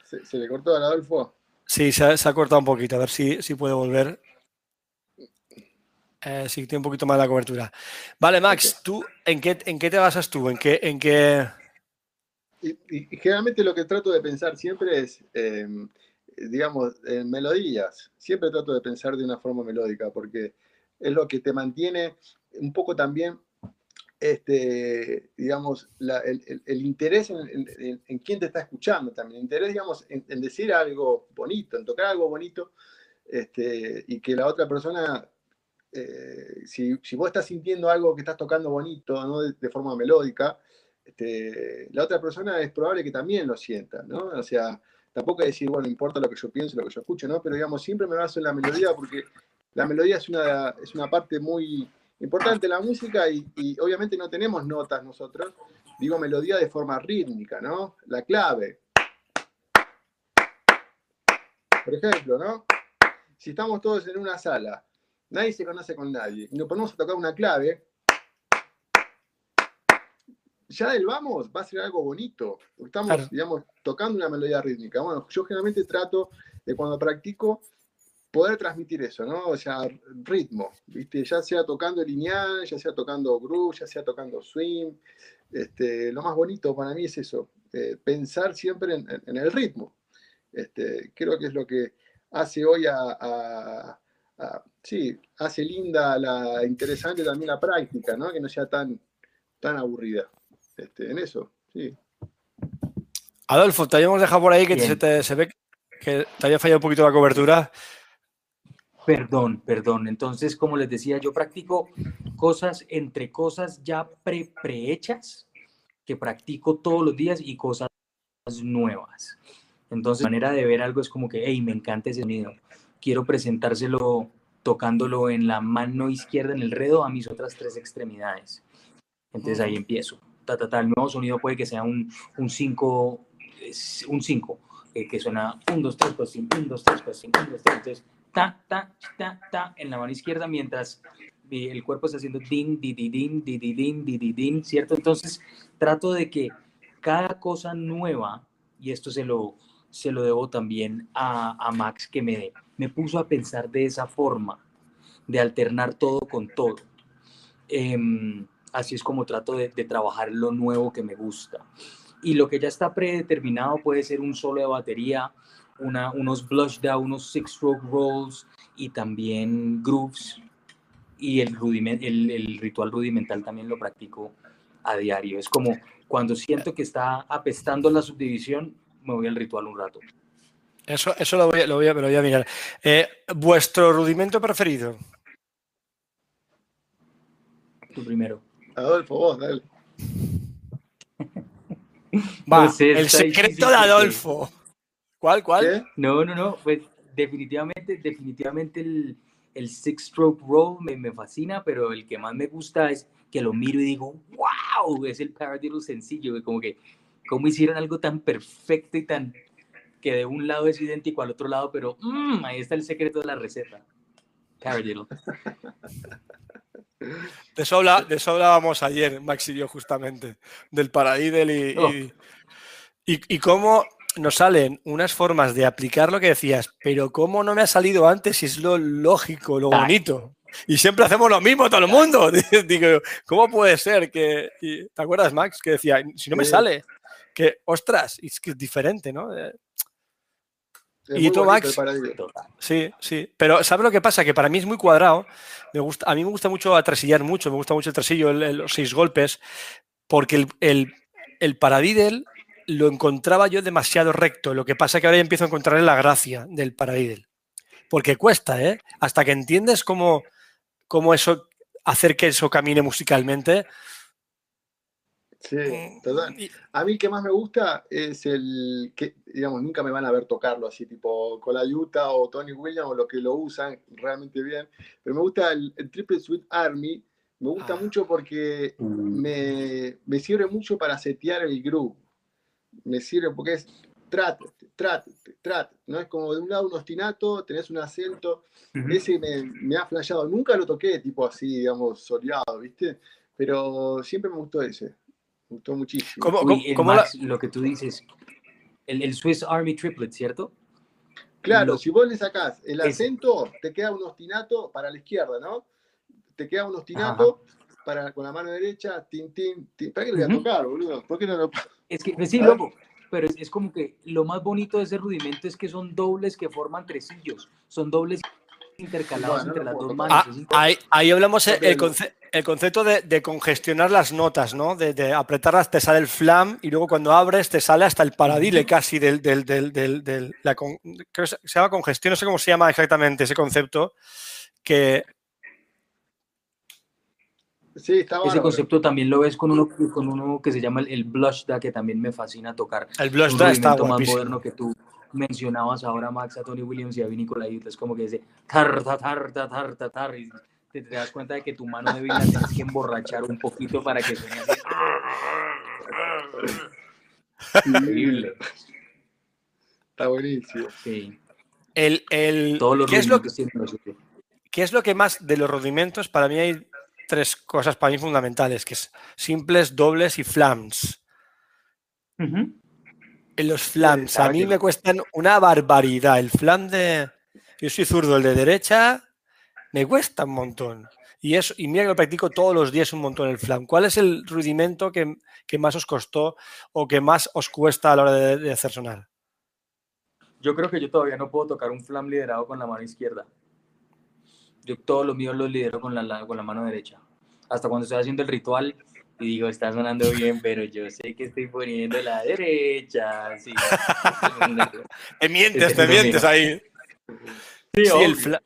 [SPEAKER 4] ¿Se, le cortó a Adolfo?
[SPEAKER 1] Sí, se ha, cortado un poquito, a ver si, si puede volver. Eh, sí, tiene un poquito más la cobertura. Vale, Max, ¿tú en qué, en qué te basas tú? ¿En qué...? En qué...
[SPEAKER 4] Y, generalmente lo que trato de pensar siempre es, em, digamos, en melodías. Siempre trato de pensar de una forma melódica porque es lo que te mantiene un poco también este, digamos, el, interés en, quién te está escuchando también, el interés, digamos, en, decir algo bonito, en tocar algo bonito, este, y que la otra persona, eh, si, vos estás sintiendo algo que estás tocando bonito, ¿no? de, forma melódica, este, la otra persona es probable que también lo sienta, ¿no? O sea, tampoco es decir, bueno, importa lo que yo pienso, lo que yo escucho, ¿no? Pero digamos, siempre me baso en la melodía porque la melodía es una, es una parte muy Importante la música y, obviamente no tenemos notas nosotros, digo melodía de forma rítmica, ¿no? La clave. Por ejemplo, ¿no? Si estamos todos en una sala, nadie se conoce con nadie, y nos ponemos a tocar una clave, ya del vamos va a ser algo bonito. Estamos, digamos, tocando una melodía rítmica. Bueno, yo generalmente trato de cuando practico poder transmitir eso, ¿no? O sea, ritmo, ¿viste? Ya sea tocando lineal, ya sea tocando groove, ya sea tocando swing. Este, lo más bonito para mí es eso, eh, pensar siempre en, el ritmo. Este, creo que es lo que hace hoy a, ah, sí, hace linda, la, interesante también la práctica, ¿no? Que no sea tan, tan aburrida. Este, en eso, sí.
[SPEAKER 1] Adolfo, te habíamos dejado por ahí que se, te- se ve que te había fallado un poquito la cobertura.
[SPEAKER 3] Perdón, perdón. Entonces, como les decía, yo practico cosas entre cosas ya pre prehechas que practico todos los días y cosas nuevas. Entonces, la manera de ver algo es como que, hey, me encanta ese sonido. Quiero presentárselo tocándolo en la mano izquierda en el redo a mis otras tres extremidades. Entonces ahí empiezo. Ta, ta. El nuevo sonido puede que sea un 5, un 5, que suena 1, 2, 3, 4, 5, 1, 2, 3, 4, 5, 1, 2, 3, entonces ta, ta, ta, ta en la mano izquierda mientras eh, el cuerpo está haciendo din, di, di, din, di, di, din, di, di, din, ¿cierto? Entonces trato de que cada cosa nueva, y esto se lo, se lo debo también a, a Max que me, me puso a pensar de esa forma, de alternar todo con todo. Em, así es como trato de, de trabajar lo nuevo que me gusta. Y lo que ya está predeterminado puede ser un solo de batería, una, unos blush down, unos six stroke rolls y también grooves. Y el, rudiment, el, el ritual rudimental también lo practico a diario. Es como cuando siento que está apestando la subdivisión, me voy al ritual un rato.
[SPEAKER 1] Eso, eso lo, voy, a- lo voy lo voy a mirar. Eh, ¿Vuestro rudimento preferido?
[SPEAKER 3] Tú primero.
[SPEAKER 4] Adolfo, vos, dale.
[SPEAKER 1] Va,
[SPEAKER 3] sé,
[SPEAKER 1] el secreto de Adolfo. ¿Cuál, cuál?
[SPEAKER 4] ¿Qué?
[SPEAKER 3] No, no, no, pues definitivamente, definitivamente el, el six stroke roll me, me fascina, pero el que más me gusta es que lo miro y digo, wow, es el paradiddle sencillo, como que, cómo hicieron algo tan perfecto y tan, que de un lado es idéntico al otro lado, pero mm, ahí está el secreto de la receta. Paradiddle.
[SPEAKER 1] De eso, habla- de eso hablábamos ayer, Max y yo, justamente, del paradiddle y,
[SPEAKER 3] Oh.
[SPEAKER 1] y, y- y cómo nos salen unas formas de aplicar lo que decías, pero cómo no me ha salido antes si es lo lógico, lo bonito. Y siempre hacemos lo mismo todo el mundo. Digo, ¿cómo puede ser que... ¿Te acuerdas, Max? Que decía, si no me sale, que, ostras, es que es diferente, ¿no? Eh,
[SPEAKER 4] Es
[SPEAKER 1] ¿Y
[SPEAKER 4] muy
[SPEAKER 1] tú,
[SPEAKER 4] bonito
[SPEAKER 1] Max?
[SPEAKER 4] el paradigma.
[SPEAKER 3] Total.
[SPEAKER 1] Sí, sí. Pero ¿sabes lo que pasa? Que para mí es muy cuadrado. Me gusta, a mí me gusta mucho atrasillar mucho, me gusta mucho el trasillo, el- el- los seis golpes, porque el, el, el paradiddle lo encontraba yo demasiado recto. Lo que pasa es que ahora ya empiezo a encontrarle la gracia del paradiddle. Porque cuesta, ¿eh? Hasta que entiendes cómo, cómo eso, hacer que eso camine musicalmente.
[SPEAKER 4] Sí,
[SPEAKER 1] Mm,
[SPEAKER 4] total.
[SPEAKER 1] y-
[SPEAKER 4] A mí el que más me gusta es el que, digamos, nunca me van a ver tocarlo así, tipo Colayuta o Tony Williams o lo que lo usan realmente bien. Pero me gusta el, el Triple Sweet Army. Me gusta
[SPEAKER 1] Ah.
[SPEAKER 4] mucho porque me, me sirve mucho para setear el groove. Me sirve porque es trate, trate, trate. ¿no? Es como de un lado un ostinato, tenés un acento. Ese me, me ha flasheado. Nunca lo toqué tipo así, digamos, soleado, ¿viste? Pero siempre me gustó ese. Me gustó muchísimo.
[SPEAKER 1] ¿Cómo,
[SPEAKER 3] Uy,
[SPEAKER 1] cómo-
[SPEAKER 3] el
[SPEAKER 1] cómo la-
[SPEAKER 3] Max, lo que tú dices, el, el Swiss Army Triplet, ¿cierto?
[SPEAKER 4] Claro,
[SPEAKER 3] lo-
[SPEAKER 4] si vos le sacás el acento, te queda un ostinato para la izquierda, ¿no? Te queda un ostinato para, con la mano derecha, tin, tin, tin. ¿Para qué lo voy a tocar, boludo? ¿Por qué no lo.?
[SPEAKER 3] Es que, pues sí, loco, pero es, es como que lo más bonito de ese rudimento es que son dobles que forman tresillos, son dobles intercalados entre
[SPEAKER 4] no
[SPEAKER 3] las
[SPEAKER 4] puedo
[SPEAKER 3] dos manos.
[SPEAKER 1] Ah,
[SPEAKER 3] es
[SPEAKER 1] ahí, ahí hablamos el, el
[SPEAKER 4] Porque-
[SPEAKER 1] conce- el concepto de, de congestionar las notas, ¿no? De, de apretarlas te sale el flam y luego cuando abres te sale hasta el paradile casi del, del, del, del- del- la con- creo que se llama congestión, no sé cómo se llama exactamente ese concepto, que
[SPEAKER 4] Sí, está
[SPEAKER 3] Ese concepto también lo ves con uno, con uno que se llama el, el blush da, que también me fascina tocar.
[SPEAKER 1] el blush da está
[SPEAKER 3] más
[SPEAKER 1] guapísimo.
[SPEAKER 3] moderno que tú mencionabas ahora, Max, a Tony Williams y a Vinny Colaiuta. Es como que dice tar, tar, tar, tar, te, te das cuenta de que tu mano débil la tienes que emborrachar un poquito para que suene así. Increíble.
[SPEAKER 4] Está buenísimo.
[SPEAKER 3] Sí,
[SPEAKER 1] El, el-
[SPEAKER 3] todos los
[SPEAKER 1] ¿qué, es lo, qué es lo que más de los rudimentos? Para mí hay tres cosas para mí fundamentales, que es simples, dobles y flams. En los flams, a mí me cuestan una barbaridad. El flam de. Yo soy zurdo, el de derecha me cuesta un montón. Y, eso, y mira que lo practico todos los días un montón el flam. ¿Cuál es el rudimento que, que más os costó o que más os cuesta a la hora de, de hacer sonar?
[SPEAKER 3] Yo creo que yo todavía no puedo tocar un flam liderado con la mano izquierda. Yo todo lo mío lo lidero con la, con la mano derecha. Hasta cuando estoy haciendo el ritual y digo, está sonando bien, pero yo sé que estoy poniendo la derecha. Sí,
[SPEAKER 1] Te mientes, te mientes ahí.
[SPEAKER 3] Sí,
[SPEAKER 1] Sí, el
[SPEAKER 3] obvio.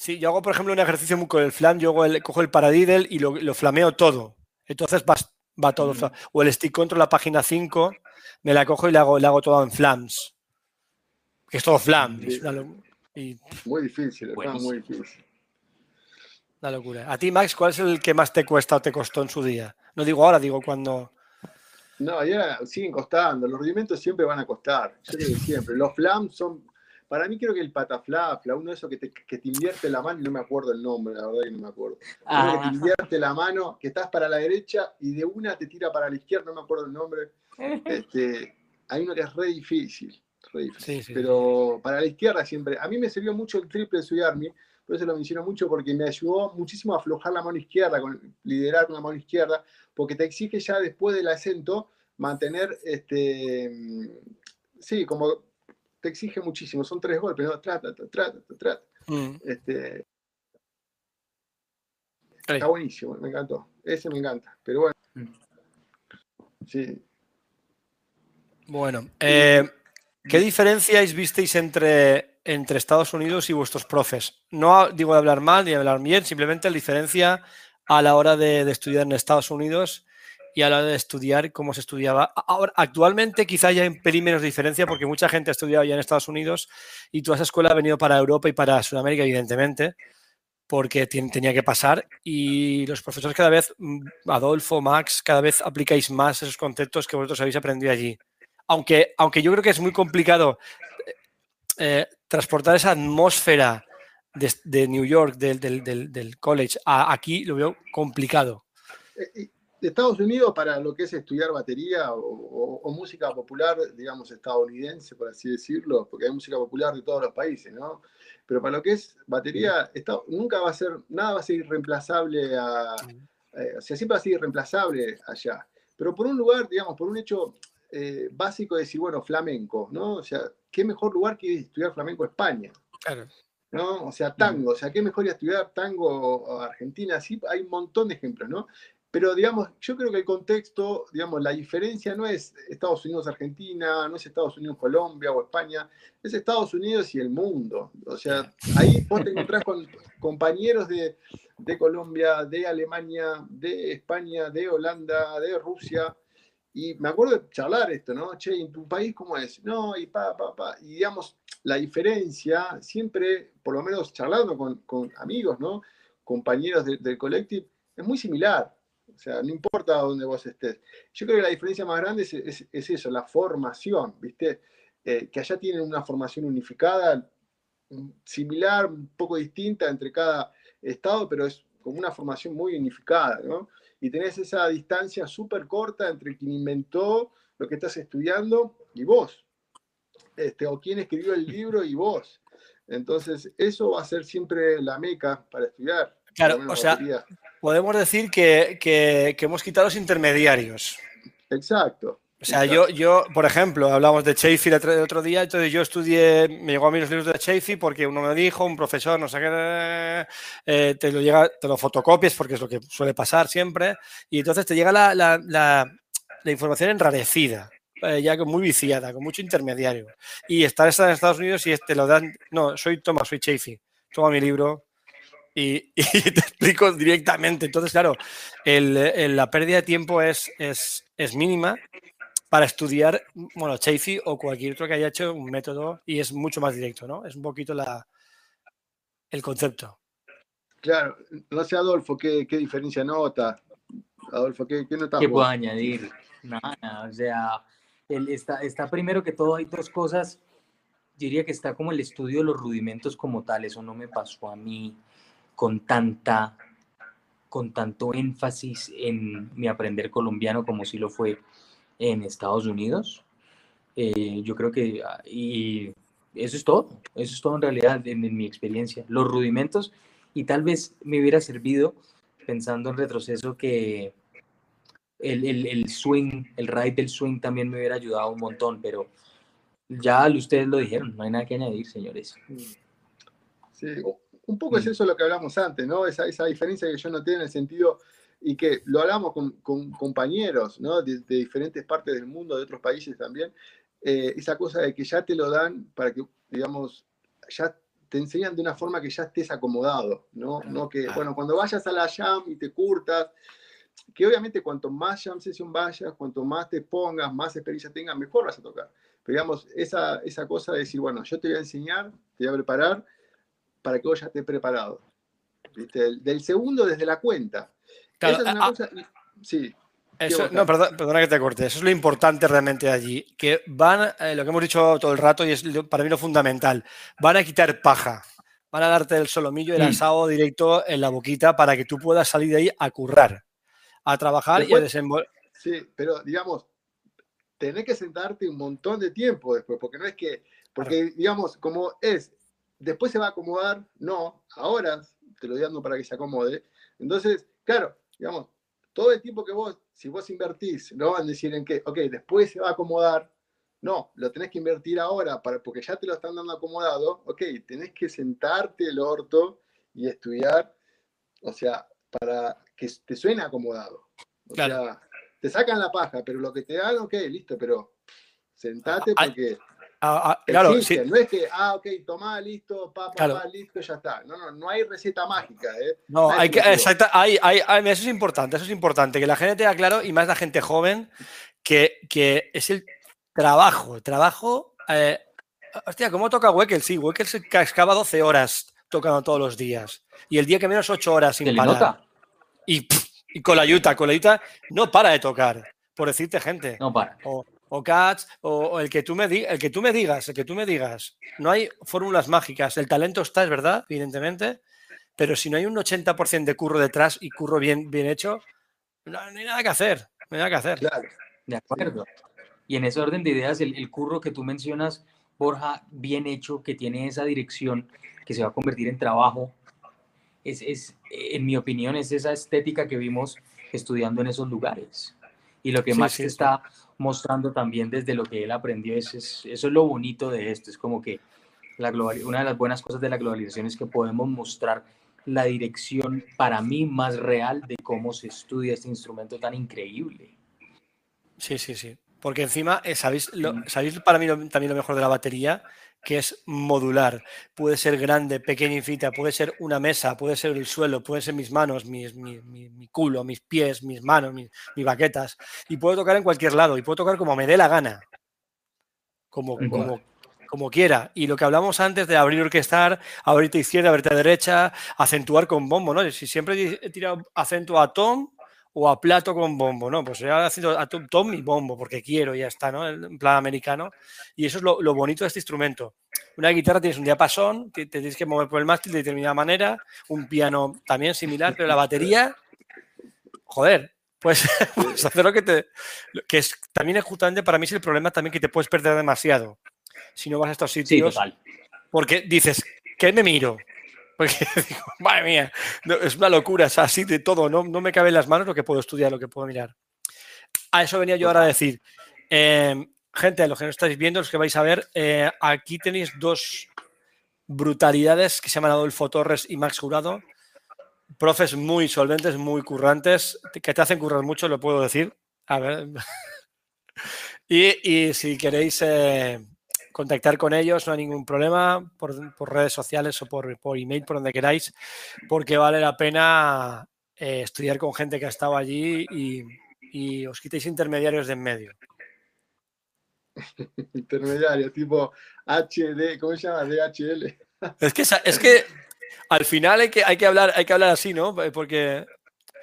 [SPEAKER 1] Sí, yo hago, por ejemplo, un ejercicio muy con el flam, yo hago el- cojo el paradiddle y lo, lo flameo todo. Entonces va todo. Fla- O el stick control, la página 5, me la cojo y la hago, la hago todo en flams. Que es todo flam.
[SPEAKER 4] Sí.
[SPEAKER 1] Y
[SPEAKER 4] Muy difícil,
[SPEAKER 3] Buenísimo.
[SPEAKER 4] muy difícil.
[SPEAKER 1] una locura. A ti, Max, ¿cuál es el que más te cuesta o te costó en su día? No digo ahora, digo cuando.
[SPEAKER 4] No, ya siguen costando. Los rudimentos siempre van a costar. Yo siempre. Los flams son. Para mí, creo que el pataflapla, uno de esos que te, que te invierte la mano, y no me acuerdo el nombre, la verdad que no me acuerdo. Uno que te
[SPEAKER 3] Ah,
[SPEAKER 4] invierte la mano, que estás para la derecha y de una te tira para la izquierda, no me acuerdo el nombre. Este, hay uno que es re difícil. re difícil.
[SPEAKER 1] Sí, sí,
[SPEAKER 4] Pero para la izquierda siempre. A mí me sirvió mucho el triple Sui Army, por eso lo menciono mucho, porque me ayudó muchísimo a aflojar la mano izquierda, con, liderar con la mano izquierda, porque te exige ya después del acento mantener, este, mm, sí, como te exige muchísimo, son tres golpes, ¿no? Trata, trata, trata.
[SPEAKER 1] Mm.
[SPEAKER 4] Este, está buenísimo, me encantó. Ese me encanta, pero bueno.
[SPEAKER 3] Mm.
[SPEAKER 4] Sí,
[SPEAKER 1] Bueno, eh, ¿qué diferencias visteis entre, entre Estados Unidos y vuestros profes? No digo de hablar mal ni de hablar bien, simplemente la diferencia a la hora de, de estudiar en Estados Unidos y a la hora de estudiar cómo se estudiaba. Ahora, actualmente quizá ya hay peri menos diferencia porque mucha gente ha estudiado ya en Estados Unidos y toda esa escuela ha venido para Europa y para Sudamérica, evidentemente, porque tenía que pasar y los profesores cada vez, mm, Adolfo, Max, cada vez aplicáis más esos conceptos que vosotros habéis aprendido allí aunque, aunque yo creo que es muy complicado eh, transportar esa atmósfera de, de New York, del, del- del- college, a aquí lo veo complicado.
[SPEAKER 4] De Estados Unidos para lo que es estudiar batería o, o- o música popular, digamos, estadounidense, por así decirlo, porque hay música popular de todos los países, ¿no? Pero para lo que es batería, está- nunca va a ser, nada va a ser irreemplazable a, eh, o sea, siempre va a ser irreemplazable allá. Pero por un lugar, digamos, por un hecho eh, básico de decir, bueno, flamenco, ¿no? O sea, ¿qué mejor lugar que estudiar flamenco España? ¿no? O sea, tango, o sea, qué mejor estudiar tango Argentina, sí, hay un montón de ejemplos, ¿no? Pero, digamos, yo creo que el contexto, digamos, la diferencia no es Estados Unidos-Argentina, no es Estados Unidos-Colombia o España, es Estados Unidos y el mundo. O sea, ahí vos te encontrás con compañeros de, de Colombia, de Alemania, de España, de Holanda, de Rusia, y me acuerdo de charlar esto, ¿no? Che, ¿en tu país cómo es? No, y pa, pa, pa. Y digamos, la diferencia, siempre, por lo menos charlando con, con amigos, ¿no? Compañeros de- del colectivo, es muy similar. O sea, no importa dónde vos estés. Yo creo que la diferencia más grande es, es- es eso, la formación, ¿viste? Eh, que allá tienen una formación unificada, similar, un poco distinta entre cada estado, pero es como una formación muy unificada, ¿no? Y tenés esa distancia súper corta entre quien inventó lo que estás estudiando y vos, este, o quien escribió el libro y vos. Entonces, eso va a ser siempre la meca para estudiar.
[SPEAKER 1] Claro, o sea,
[SPEAKER 4] batería.
[SPEAKER 1] Podemos decir que, que- que hemos quitado los intermediarios.
[SPEAKER 4] Exacto.
[SPEAKER 1] O sea,
[SPEAKER 4] exacto.
[SPEAKER 1] yo, yo, por ejemplo, hablamos de Chaffee el otro, día, entonces yo estudié, me llegó a mí los libros de Chaffee porque uno me dijo, un profesor, no sé qué, eh, te lo llega, te lo fotocopias porque es lo que suele pasar siempre, y entonces te llega la, la- la- la información enrarecida, eh, ya muy viciada, con mucho intermediario. Y estar en Estados Unidos y te lo dan, no, soy Thomas, soy Chaffee, toma mi libro y, y te explico directamente. Entonces, claro, el- el- la pérdida de tiempo es, es, es mínima para estudiar, bueno, Chaffee o cualquier otro que haya hecho un método y es mucho más directo, ¿no? Es un poquito la, el concepto.
[SPEAKER 4] Claro, no sé, Adolfo, ¿qué, qué diferencia nota? Adolfo, ¿qué, qué notas
[SPEAKER 3] ¿Qué
[SPEAKER 4] vos?
[SPEAKER 3] puedo añadir? Nada, o sea, el- está, está primero que todo, hay dos cosas. Yo diría que está como el estudio de los rudimentos como tal. Eso no me pasó a mí con tanta, con tanto énfasis en mi aprender colombiano como si lo fue en Estados Unidos. Eh, yo creo que, ah, y eso es todo, eso es todo en realidad en, mi experiencia. Los rudimentos, y tal vez me hubiera servido, pensando en retroceso, que el, el, swing, el ride del swing también me hubiera ayudado un montón, pero ya ustedes lo dijeron, no hay nada que añadir, señores.
[SPEAKER 4] Sí, un poco es
[SPEAKER 3] Mm.
[SPEAKER 4] eso lo que hablamos antes, ¿no? Esa, esa diferencia que yo noté en el sentido, y que lo hablamos con, con compañeros, ¿no? De, de diferentes partes del mundo, de otros países también, eh, esa cosa de que ya te lo dan para que, digamos, ya te enseñan de una forma que ya estés acomodado, ¿no? No que, bueno, cuando vayas a la jam y te curtas, que obviamente cuanto más jam session vayas, cuanto más te pongas, más experiencia tengas, mejor vas a tocar. Pero digamos, esa, esa cosa de decir, bueno, yo te voy a enseñar, te voy a preparar para que vos ya estés preparado. ¿Viste? Del, segundo desde la cuenta.
[SPEAKER 1] Claro,
[SPEAKER 4] Esa es una
[SPEAKER 1] ah,
[SPEAKER 4] cosa. Sí,
[SPEAKER 1] Eso- no, perdón- perdona que te corte. Eso es lo importante realmente allí. Que van, eh, lo que hemos dicho todo el rato y es lo- para mí lo fundamental, van a quitar paja. Van a darte el solomillo, el
[SPEAKER 3] Mm.
[SPEAKER 1] asado directo en la boquita para que tú puedas salir de ahí a currar, a trabajar y a desenvolver.
[SPEAKER 4] sí, pero digamos, tenés que sentarte un montón de tiempo después, porque no es que, porque digamos, como es, después se va a acomodar, no, ahora te lo estoy dando para que se acomode. Entonces, claro, digamos, todo el tiempo que vos, si vos invertís, no van a decir en que, ok, después se va a acomodar. No, lo tenés que invertir ahora, para, porque ya te lo están dando acomodado. Ok, tenés que sentarte el orto y estudiar, o sea, para que te suene acomodado. O
[SPEAKER 1] Claro.
[SPEAKER 4] sea, te sacan la paja, pero lo que te dan, ok, listo, pero sentate
[SPEAKER 1] Ah,
[SPEAKER 4] porque
[SPEAKER 1] Ah, ah, claro, sí.
[SPEAKER 4] No es que, ah, ok, tomá, listo, pa, pa,
[SPEAKER 1] Claro.
[SPEAKER 4] pa, listo, ya está. No, no, no hay receta mágica, ¿eh?
[SPEAKER 1] No, hay que, exacta, hay, hay- hay- eso es importante, eso es importante, que la gente tenga claro, y más la gente joven, que, que es el trabajo, el trabajo, eh, hostia, ¿cómo toca Weckel? Sí, Weckel se cascaba 12 horas tocando todos los días, y el día que menos 8 horas sin parar.
[SPEAKER 3] nota.
[SPEAKER 1] Y, pff, y con la yuta, con la yuta no para de tocar, por decirte gente.
[SPEAKER 3] No para.
[SPEAKER 1] O, o Cats, o, o el, que tú me di- el que tú me digas, el que tú me digas. No hay fórmulas mágicas. El talento está, es verdad, evidentemente, pero si no hay un 80% de curro detrás y curro bien, bien hecho, no, no hay nada que hacer. No hay nada que hacer.
[SPEAKER 4] Claro.
[SPEAKER 3] De acuerdo. Y en ese orden de ideas, el, el curro que tú mencionas, Borja, bien hecho, que tiene esa dirección, que se va a convertir en trabajo, es, es, en mi opinión, es esa estética que vimos estudiando en esos lugares. Y lo que
[SPEAKER 1] Sí,
[SPEAKER 3] Max
[SPEAKER 1] sí,
[SPEAKER 3] te
[SPEAKER 1] sí.
[SPEAKER 3] Mostrando también desde lo que él aprendió, es, es- eso es lo bonito de esto, es como que la global, una de las buenas cosas de la globalización es que podemos mostrar la dirección para mí más real de cómo se estudia este instrumento tan increíble.
[SPEAKER 1] Sí, sí, sí. Porque encima, eh, ¿sabéis, lo-. ¿sabéis para mí lo- también lo mejor de la batería? Que es modular. Puede ser grande, pequeña, infinita, puede ser una mesa, puede ser el suelo, pueden ser mis manos, mis, mi, mi- mi culo, mis pies, mis manos, mis, mis baquetas. Y puedo tocar en cualquier lado y puedo tocar como me dé la gana. Como,
[SPEAKER 3] Ujú.
[SPEAKER 1] como, como quiera. Y lo que hablamos antes de abrir orquestar, abrirte a izquierda, abrirte a derecha, acentuar con bombo, ¿no? Si siempre he tirado acento a tom o a plato con bombo, ¿no? Pues yo haciendo a tom, y bombo porque quiero y ya está, ¿no? En plan americano. Y eso es lo, lo bonito de este instrumento. Una guitarra tienes un diapasón, te, te tienes que mover por el mástil de determinada manera, un piano también similar, pero la batería, joder, pues, puedes hacer lo que te... Que es, también es justamente para mí es el problema también que te puedes perder demasiado si no vas a estos
[SPEAKER 3] Sí,
[SPEAKER 1] sitios
[SPEAKER 3] total.
[SPEAKER 1] porque dices, ¿qué me miro? Porque digo, madre mía, es una locura, es así de todo, no, no me cabe en las manos lo que puedo estudiar, lo que puedo mirar. A eso venía yo ahora a decir. Eh, gente, los que no estáis viendo, los que vais a ver, eh, aquí tenéis dos brutalidades que se llaman Adolfo Torres y Max Jurado. Profes muy solventes, muy currantes, que te hacen currar mucho, lo puedo decir. A ver. y, y si queréis eh, contactar con ellos, no hay ningún problema, por, por redes sociales o por, por, email, por donde queráis, porque vale la pena eh, estudiar con gente que ha estado allí y, y os quitéis intermediarios de en medio.
[SPEAKER 4] Intermediario, tipo HD, ¿cómo se llama? DHL.
[SPEAKER 1] Es que, es que al final hay que, hay que, hablar, hay que hablar así, ¿no? Porque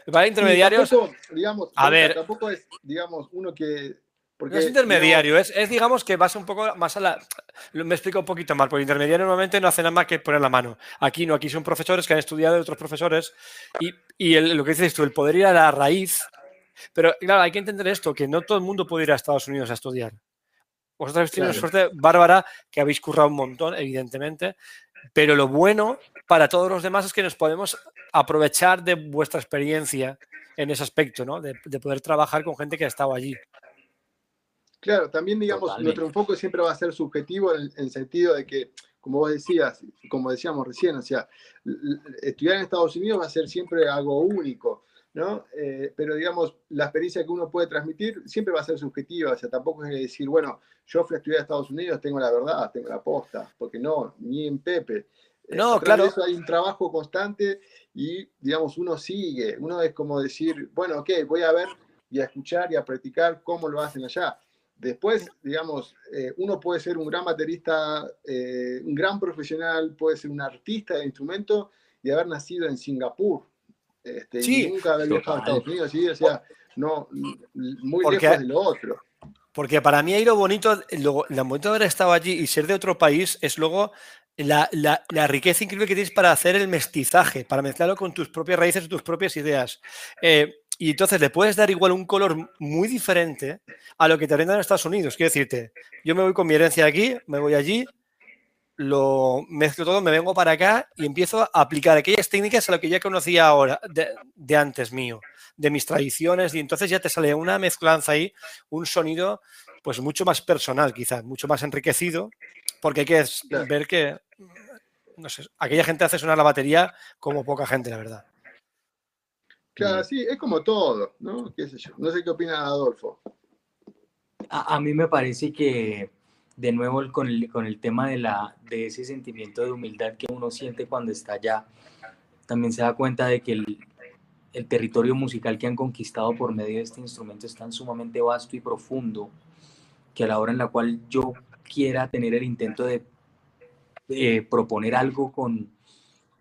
[SPEAKER 1] para intermediarios.
[SPEAKER 4] Tampoco, digamos,
[SPEAKER 1] a ver.
[SPEAKER 4] Tampoco es, digamos, uno que. Porque,
[SPEAKER 1] no es intermediario, es, es, digamos, que vas un poco más a la. Me explico un poquito más, porque intermediario normalmente no hace nada más que poner la mano. Aquí no, aquí son profesores que han estudiado de otros profesores y, y el, lo que dices tú, el poder ir a la raíz. Pero claro, hay que entender esto, que no todo el mundo puede ir a Estados Unidos a estudiar. Vosotros habéis tenido claro. suerte, Bárbara, que habéis currado un montón, evidentemente, pero lo bueno para todos los demás es que nos podemos aprovechar de vuestra experiencia en ese aspecto, ¿no? De, de poder trabajar con gente que ha estado allí.
[SPEAKER 4] Claro, también digamos, Totalmente. nuestro enfoque siempre va a ser subjetivo en el, en el, sentido de que como vos decías, como decíamos recién, o sea, estudiar en Estados Unidos va a ser siempre algo único, ¿no? Eh, pero digamos, la experiencia que uno puede transmitir siempre va a ser subjetiva, o sea, tampoco es decir, bueno, yo fui a estudiar a Estados Unidos, tengo la verdad, tengo la posta, porque no, ni en Pepe.
[SPEAKER 1] Eh, no, claro.
[SPEAKER 4] Eso hay un trabajo constante y, digamos, uno sigue, uno es como decir, bueno, ok, voy a ver y a escuchar y a practicar cómo lo hacen allá. Después, digamos, eh, uno puede ser un gran baterista, eh, un gran profesional, puede ser un artista de instrumento y haber nacido en Singapur. Este, y nunca haber viajado a Estados Unidos, ¿sí? o sea, no, muy lejos de lo otro.
[SPEAKER 1] Porque para mí ahí lo bonito, lo, lo bonito de haber estado allí y ser de otro país es luego la, la, la, riqueza increíble que tienes para hacer el mestizaje, para mezclarlo con tus propias raíces y tus propias ideas. Eh, y entonces le puedes dar igual un color muy diferente a lo que te brindan en Estados Unidos. Quiero decirte, yo me voy con mi herencia aquí, me voy allí, lo mezclo todo, me vengo para acá y empiezo a aplicar aquellas técnicas a lo que ya conocía ahora, de, de antes mío, de mis tradiciones, y entonces ya te sale una mezclanza ahí, un sonido pues mucho más personal quizás, mucho más enriquecido, porque hay que ver que, no sé, aquella gente hace sonar la batería como poca gente, la verdad.
[SPEAKER 4] Claro, sí, es como todo, ¿no? ¿Qué sé yo? No sé qué opina Adolfo.
[SPEAKER 3] A, a mí me parece que, de nuevo, con el, con el tema de, la, de ese sentimiento de humildad que uno siente cuando está allá, también se da cuenta de que el, el territorio musical que han conquistado por medio de este instrumento es tan sumamente vasto y profundo que a la hora en la cual yo quiera tener el intento de eh, proponer algo con,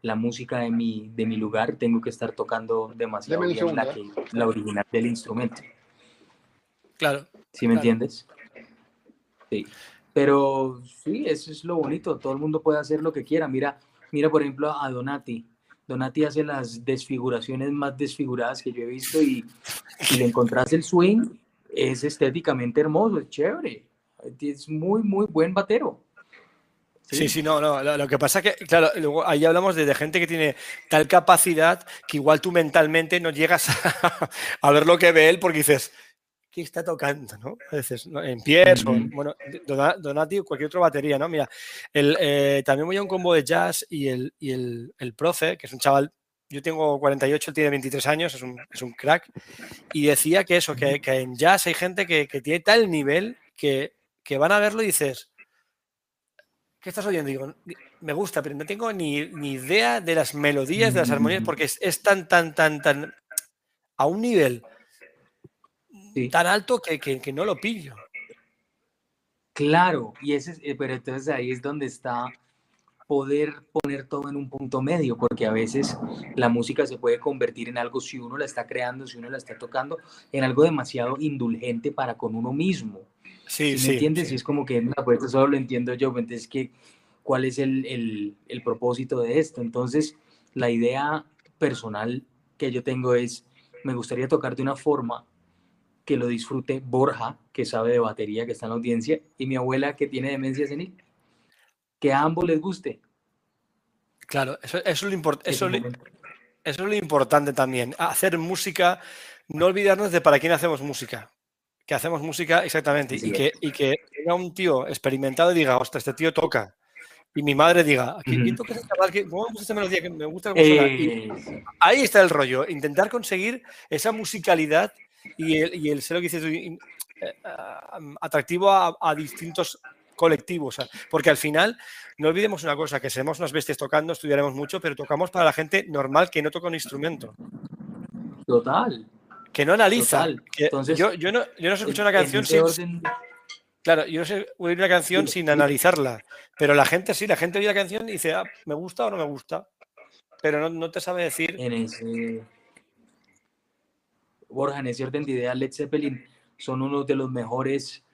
[SPEAKER 3] la música de mi, de mi lugar, tengo que estar tocando demasiado bien la, que, la, original del instrumento.
[SPEAKER 1] Claro.
[SPEAKER 3] ¿Sí me
[SPEAKER 1] claro.
[SPEAKER 3] entiendes? Sí. Pero sí, eso es lo bonito. Todo el mundo puede hacer lo que quiera. Mira, mira por ejemplo, a Donati. Donati hace las desfiguraciones más desfiguradas que yo he visto y si le encontrás el swing, es estéticamente hermoso, es chévere. Es muy, muy buen batero.
[SPEAKER 1] Sí, sí, no, no. Lo, lo, que pasa es que, claro, luego ahí hablamos de, de, gente que tiene tal capacidad que igual tú mentalmente no llegas a, a ver lo que ve él porque dices, ¿qué está tocando? ¿no? A veces, ¿no? en pies, o, bueno, Donati o cualquier otra batería, ¿no? Mira, el, eh, también voy a un combo de jazz y el, y el, el profe, que es un chaval yo tengo 48, él tiene 23 años, es un, es un crack, y decía que eso, que, que en jazz hay gente que, que tiene tal nivel que, que, van a verlo y dices, ¿qué estás oyendo? Digo, me gusta, pero no tengo ni, ni idea de las melodías, de las armonías, porque es, es tan, tan, tan, tan, a un nivel sí. tan alto que, que, que, no lo pillo.
[SPEAKER 3] Claro, y ese, eh, pero entonces ahí es donde está poder poner todo en un punto medio, porque a veces la música se puede convertir en algo, si uno la está creando, si uno la está tocando, en algo demasiado indulgente para con uno mismo.
[SPEAKER 1] Sí,
[SPEAKER 3] ¿Sí
[SPEAKER 1] ¿Me
[SPEAKER 3] entiendes?
[SPEAKER 1] Sí.
[SPEAKER 3] Y es como que, no, pues esto solo lo entiendo yo, pues, entonces, ¿qué, ¿cuál es el, el, el propósito de esto? Entonces, la idea personal que yo tengo es, me gustaría tocar de una forma que lo disfrute Borja, que sabe de batería, que está en la audiencia, y mi abuela, que tiene demencia senil que a ambos les guste.
[SPEAKER 1] Claro, eso, eso, es, lo import eso, eso, es lo importante también. Hacer música, no olvidarnos de para quién hacemos música. Que hacemos música exactamente. Sí, y, que, y que venga un tío experimentado y diga, ostras, este tío toca. Y mi madre diga, ¿quién, ¿quién toca ese chaval? ¿Cómo me gusta esta melodía? Que me gusta eh... Ahí está el rollo. Intentar conseguir esa musicalidad y el, y el ser lo que dices, eh, atractivo a, a distintos colectivos, porque al final no olvidemos una cosa, que seremos unas bestias tocando, estudiaremos mucho, pero tocamos para la gente normal que no toca un instrumento.
[SPEAKER 3] Total.
[SPEAKER 1] Que no analiza. Total. Entonces, yo, yo, no, yo no sé escuchar una canción sin... Orden... Claro, yo no sé oír una canción sí, sin analizarla, pero la gente sí, la gente oye la canción y dice, ah, me gusta o no me gusta, pero no, no te sabe decir...
[SPEAKER 3] En ese... Borja, en ese orden de idea, Led Zeppelin son uno de los mejores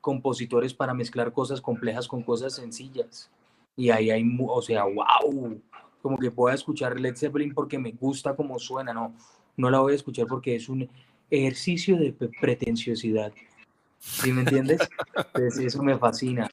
[SPEAKER 3] compositores para mezclar cosas complejas con cosas sencillas. Y ahí hay, o sea, wow, como que pueda escuchar Led Zeppelin porque me gusta como suena, no, no la voy a escuchar porque es un ejercicio de pretenciosidad. ¿Sí me entiendes? Entonces, eso me fascina.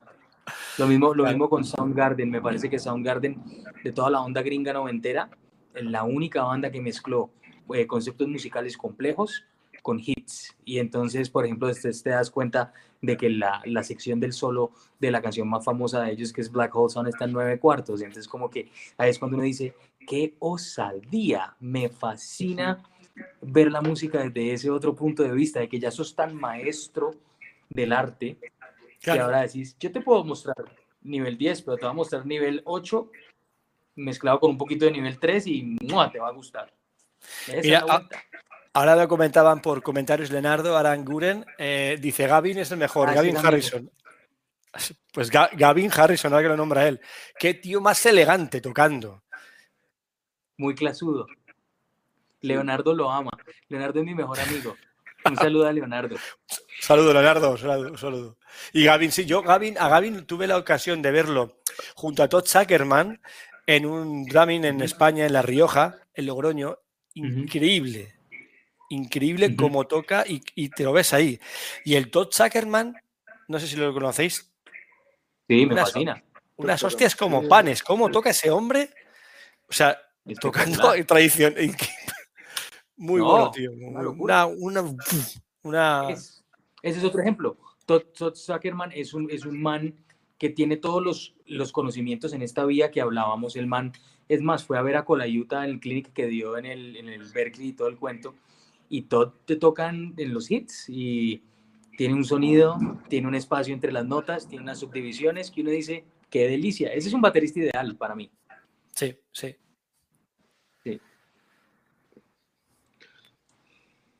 [SPEAKER 3] Lo mismo, lo mismo con Soundgarden, me parece que Soundgarden, de toda la onda gringa noventera, la única banda que mezcló eh, conceptos musicales complejos con hits. Y entonces, por ejemplo, te, te das cuenta de que la, la, sección del solo de la canción más famosa de ellos, que es Black Hole Sun, está en nueve cuartos. Y entonces como que ahí es cuando uno dice, qué osadía, me fascina ver la música desde ese otro punto de vista, de que ya sos tan maestro del arte, claro. que ahora decís, yo te puedo mostrar nivel 10, pero te voy a mostrar nivel 8 mezclado con un poquito de nivel 3 y ¡mua! te va a gustar.
[SPEAKER 1] Ahora lo comentaban por comentarios Leonardo Aranguren, eh, dice Gavin es el mejor, ah, Gavin sí, Harrison. Pues Ga Gavin Harrison, ahora que lo nombra él. Qué tío más elegante tocando.
[SPEAKER 3] Muy clasudo. Leonardo lo ama. Leonardo es mi mejor amigo. Un saludo a Leonardo.
[SPEAKER 1] Saludo, Leonardo. Saludo, saludo. Y Gavin, sí, yo Gavin, a Gavin tuve la ocasión de verlo junto a Todd Zuckerman en un drumming en España, en La Rioja, en Logroño. Increíble. Increíble uh -huh. cómo toca y, y, te lo ves ahí. Y el Todd Zuckerman, no sé si lo conocéis.
[SPEAKER 3] Sí, me unas, fascina.
[SPEAKER 1] Unas hostias como panes. ¿Cómo toca ese hombre? O sea, tocando tradición. Muy no, bueno, tío. Una, una, una...
[SPEAKER 3] Es, ese es otro ejemplo. Todd, Todd Zuckerman es un, es un man que tiene todos los, los, conocimientos en esta vía que hablábamos. El man, es más, fue a ver a Colayuta en el clinic que dio en el, en el Berkeley y todo el cuento. Y Todd te tocan en los hits y tiene un sonido, tiene un espacio entre las notas, tiene unas subdivisiones que uno dice, qué delicia. Ese es un baterista ideal para mí.
[SPEAKER 1] Sí, sí.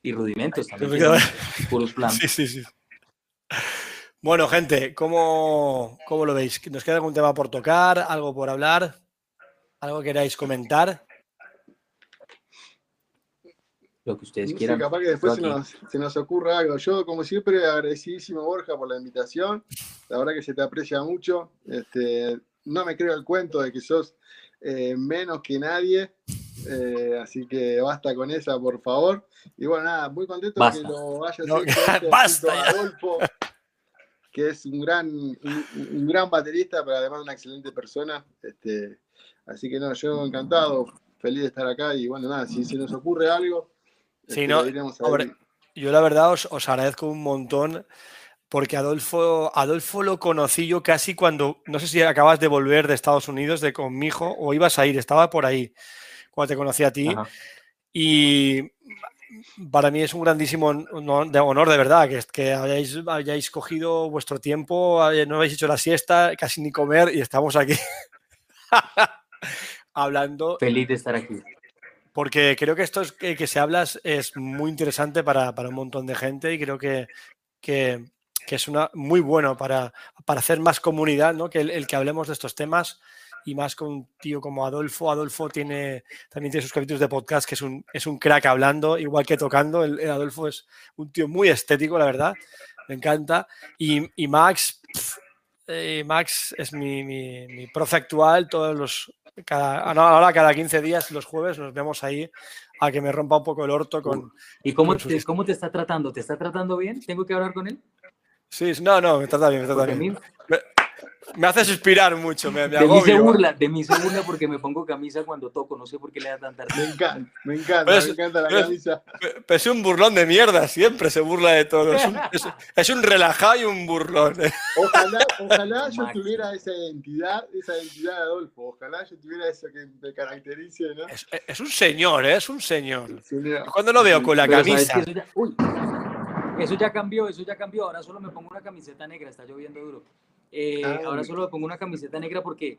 [SPEAKER 3] Y rudimentos también. puros planos.
[SPEAKER 1] Sí, sí, sí. Bueno, gente, ¿cómo, ¿cómo, lo veis? ¿Nos queda algún tema por tocar? ¿Algo por hablar? ¿Algo que queráis comentar?
[SPEAKER 3] Lo que ustedes
[SPEAKER 4] no
[SPEAKER 3] quieran.
[SPEAKER 4] Sé, capaz que después se nos, se nos, ocurra algo. Yo, como siempre, agradecidísimo, Borja, por la invitación. La verdad que se te aprecia mucho. Este, no me creo el cuento de que sos eh, menos que nadie. Eh, así que basta con esa, por favor. Y bueno, nada, muy contento
[SPEAKER 3] basta.
[SPEAKER 4] que lo hayas
[SPEAKER 1] no,
[SPEAKER 4] hecho este
[SPEAKER 1] basta
[SPEAKER 4] a Adolfo, que es un gran, un, un, gran baterista, pero además una excelente persona. Este, así que no, yo encantado, feliz de estar acá. Y bueno, nada, si se nos ocurre algo,
[SPEAKER 1] sí, este, no, yo la verdad os, os agradezco un montón porque Adolfo, Adolfo lo conocí yo casi cuando, no sé si acabas de volver de Estados Unidos de con mi hijo o ibas a ir, estaba por ahí cuando te conocí a ti. Ajá. Y para mí es un grandísimo honor de, honor, de verdad, que, que hayáis, hayáis, cogido vuestro tiempo, no habéis hecho la siesta, casi ni comer y estamos aquí hablando.
[SPEAKER 3] Feliz de estar aquí.
[SPEAKER 1] Porque creo que esto es, que, que se habla es muy interesante para, para, un montón de gente y creo que, que, que es una, muy bueno para, para, hacer más comunidad, ¿no? que el, el, que hablemos de estos temas y más con un tío como Adolfo. Adolfo tiene, también tiene sus capítulos de podcast, que es un, es un crack hablando, igual que tocando. El, el Adolfo es un tío muy estético, la verdad, me encanta. Y, y Max, pff, eh, Max es mi, mi, mi, profe actual, todos los, cada, no, ahora cada 15 días, los jueves, nos vemos ahí a que me rompa un poco el orto con...
[SPEAKER 3] ¿Y cómo, con sus... te, cómo te está tratando? ¿Te está tratando bien? ¿Tengo que hablar con él?
[SPEAKER 1] Sí, no, no, me trata bien, me trata bien.
[SPEAKER 3] mí-
[SPEAKER 1] Me, me hace suspirar mucho, me, me
[SPEAKER 3] De mí se
[SPEAKER 1] agobio.
[SPEAKER 3] burla, de mí se burla porque me pongo camisa cuando toco, no sé por qué le da tanta
[SPEAKER 4] Me encanta, me encanta,
[SPEAKER 1] Pero es-
[SPEAKER 4] me encanta la
[SPEAKER 1] pero
[SPEAKER 4] camisa.
[SPEAKER 1] Pe- pero es un burlón de mierda, siempre se burla de todo. Es un, es- es un relajado y un burlón.
[SPEAKER 4] Ojalá, ojalá yo tuviera esa identidad, esa identidad de Adolfo. Ojalá yo tuviera eso que me caracterice, ¿no?
[SPEAKER 1] Es, es un señor, ¿eh? es un señor.
[SPEAKER 4] Sería-
[SPEAKER 1] Cuando lo veo con la
[SPEAKER 3] Pero ¿sabes
[SPEAKER 1] camisa.
[SPEAKER 3] uy, eso ya cambió, eso ya cambió. Ahora solo me pongo una camiseta negra, está lloviendo duro. Eh,
[SPEAKER 4] Ah,
[SPEAKER 3] ahora solo me pongo una camiseta negra porque,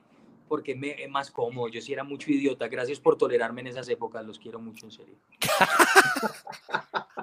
[SPEAKER 3] porque me, es más cómodo. Yo sí era mucho idiota. Gracias por tolerarme en esas épocas, los quiero mucho, en serio.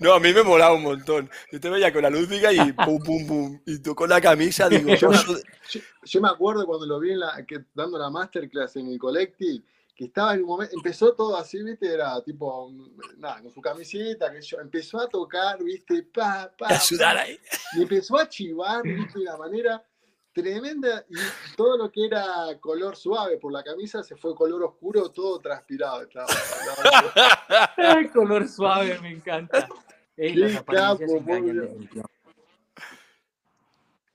[SPEAKER 1] No, a mí me molaba un montón. Yo te veía con la lúdica y pum, pum, pum. Y tú con la camisa, digo,
[SPEAKER 4] Yo,
[SPEAKER 1] "Eso-
[SPEAKER 4] yo- yo me acuerdo cuando lo vi en la, que, dando la masterclass en el Collective, que estaba en un momento, empezó todo así, viste, era tipo, nada, con su camiseta, que yo, empezó a tocar, viste, pa, pa,
[SPEAKER 1] a sudar ahí.
[SPEAKER 4] y empezó a chivar, viste, de una manera tremenda, y todo lo que era color suave por la camisa se fue color oscuro, todo transpirado. Estaba, estaba-
[SPEAKER 3] Ay, color suave, me encanta. Ey, las
[SPEAKER 4] capo,
[SPEAKER 3] engañan.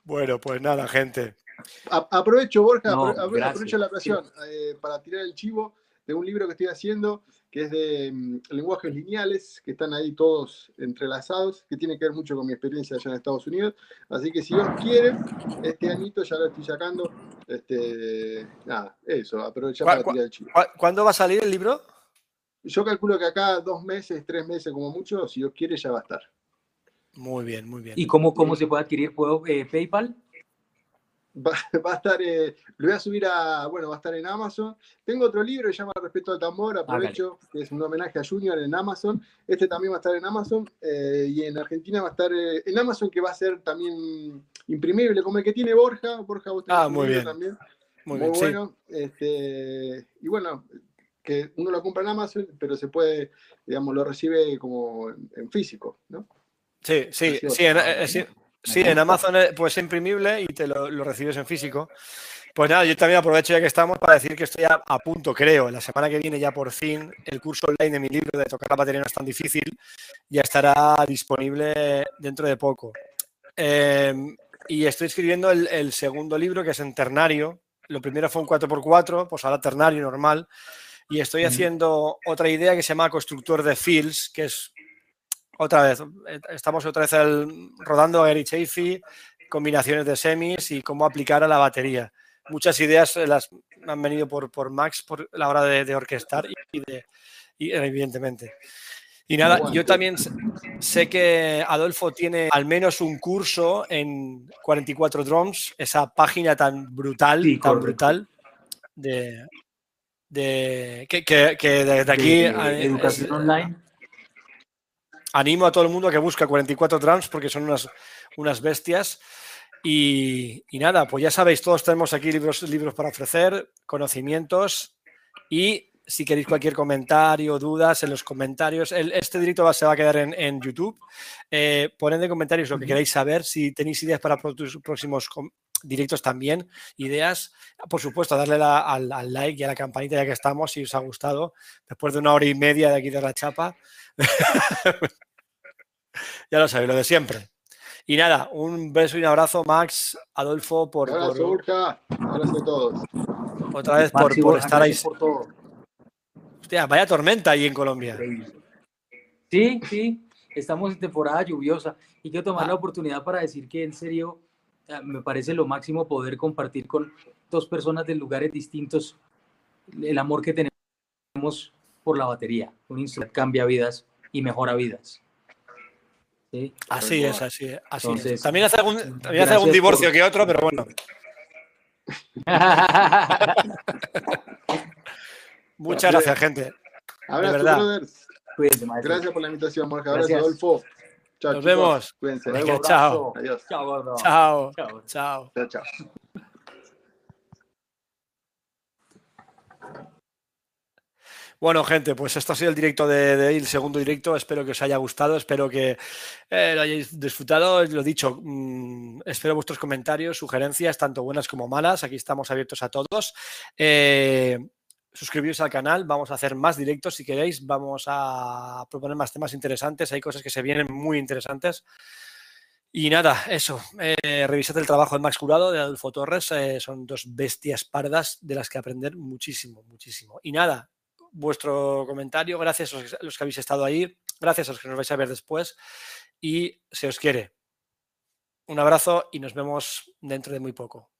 [SPEAKER 1] Bueno, pues nada, gente.
[SPEAKER 4] A- aprovecho, Borja,
[SPEAKER 3] No,
[SPEAKER 4] apro- apro-
[SPEAKER 3] gracias.
[SPEAKER 4] aprovecho la ocasión eh, para tirar el chivo. de un libro que estoy haciendo que es de mm, lenguajes lineales, que están ahí todos entrelazados, que tiene que ver mucho con mi experiencia allá en Estados Unidos. Así que si Dios quiere, este añito ya lo estoy sacando. Este, nada, eso, aprovechar para tirar el chivo.
[SPEAKER 1] ¿Cuándo va a salir el libro?
[SPEAKER 4] Yo calculo que acá dos meses, tres meses como mucho, si Dios quiere, ya va a estar.
[SPEAKER 1] Muy bien, muy bien.
[SPEAKER 3] ¿Y cómo, cómo se puede adquirir? ¿Puedo eh, PayPal?
[SPEAKER 4] Va, va, a estar, eh, lo voy a subir a, bueno, va a estar en Amazon. Tengo otro libro que se llama Respeto al Tambor, aprovecho, que es un homenaje a Junior en Amazon. Este también va a estar en Amazon eh, y en Argentina va a estar eh, en Amazon que va a ser también imprimible, como el que tiene Borja. Borja, vos
[SPEAKER 1] ah, muy bien.
[SPEAKER 4] también. Muy, muy bien, bueno. Sí. Este, y bueno, que uno lo compra en Amazon, pero se puede, digamos, lo recibe como en, en físico, ¿no?
[SPEAKER 1] Sí, sí, sí, en, eh, sí, sí, en Amazon pues es imprimible y te lo, lo, recibes en físico. Pues nada, yo también aprovecho ya que estamos para decir que estoy a, a, punto, creo, la semana que viene ya por fin el curso online de mi libro de tocar la batería no es tan difícil ya estará disponible dentro de poco. Eh, y estoy escribiendo el, el, segundo libro que es en ternario. Lo primero fue un 4x4, pues ahora ternario normal. Y estoy haciendo otra idea que se llama constructor de fields, que es otra vez, estamos otra vez el, rodando Eric Chafee, combinaciones de semis y cómo aplicar a la batería. Muchas ideas las han venido por, por Max por la hora de, de orquestar y, de, y, evidentemente. Y nada, yo también sé que Adolfo tiene al menos un curso en 44 Drums, esa página tan brutal, sí, tan correcto. brutal de, de que, que, que desde aquí
[SPEAKER 3] de, de educación es, online
[SPEAKER 1] animo a todo el mundo a que busque 44 drums porque son unas, unas bestias. Y, y, nada, pues ya sabéis, todos tenemos aquí libros, libros para ofrecer, conocimientos y si queréis cualquier comentario, dudas, en los comentarios. El, este directo va, se va a quedar en, en YouTube. Eh, poned en comentarios lo que queráis saber. Si tenéis ideas para próximos directos también, ideas. Por supuesto, darle la, al, al, like y a la campanita ya que estamos, si os ha gustado. Después de una hora y media de aquí de la chapa. ya lo sabéis, lo de siempre. Y nada, un beso y un abrazo, Max, Adolfo, por.
[SPEAKER 4] Un abrazo,
[SPEAKER 1] por,
[SPEAKER 4] Urca. Un abrazo a todos.
[SPEAKER 1] Otra vez por, por estar ahí. Por todo. Hostia, vaya tormenta ahí en Colombia.
[SPEAKER 3] Sí, sí, estamos en temporada lluviosa y quiero tomar ah. la oportunidad para decir que en serio me parece lo máximo poder compartir con dos personas de lugares distintos el amor que tenemos por la batería. Un instrumento cambia vidas y mejora vidas.
[SPEAKER 1] ¿Sí? Así es, así es. Así Entonces, es. También hace algún, también hace algún divorcio por... que otro, pero bueno. Muchas gracias, gente.
[SPEAKER 4] Abrazo, de verdad. Brothers. Cuídense, gracias por la invitación, Marca. Gracias, Adolfo.
[SPEAKER 1] Chao, Nos chicos. vemos.
[SPEAKER 4] Cuídense.
[SPEAKER 1] Venga, chao.
[SPEAKER 4] Adiós.
[SPEAKER 3] Chao,
[SPEAKER 1] chao. Chao.
[SPEAKER 4] Chao. chao. chao.
[SPEAKER 1] Bueno, gente, pues esto ha sido el directo de, de, el segundo directo. Espero que os haya gustado, espero que eh, lo hayáis disfrutado. Lo dicho, mmm, espero vuestros comentarios, sugerencias, tanto buenas como malas. Aquí estamos abiertos a todos. Eh, suscribiros al canal, vamos a hacer más directos si queréis, vamos a proponer más temas interesantes, hay cosas que se vienen muy interesantes. Y nada, eso, eh, revisad el trabajo de Max Curado, de Adolfo Torres, eh, son dos bestias pardas de las que aprender muchísimo, muchísimo. Y nada, vuestro comentario, gracias a los que habéis estado ahí, gracias a los que nos vais a ver después y se os quiere. Un abrazo y nos vemos dentro de muy poco.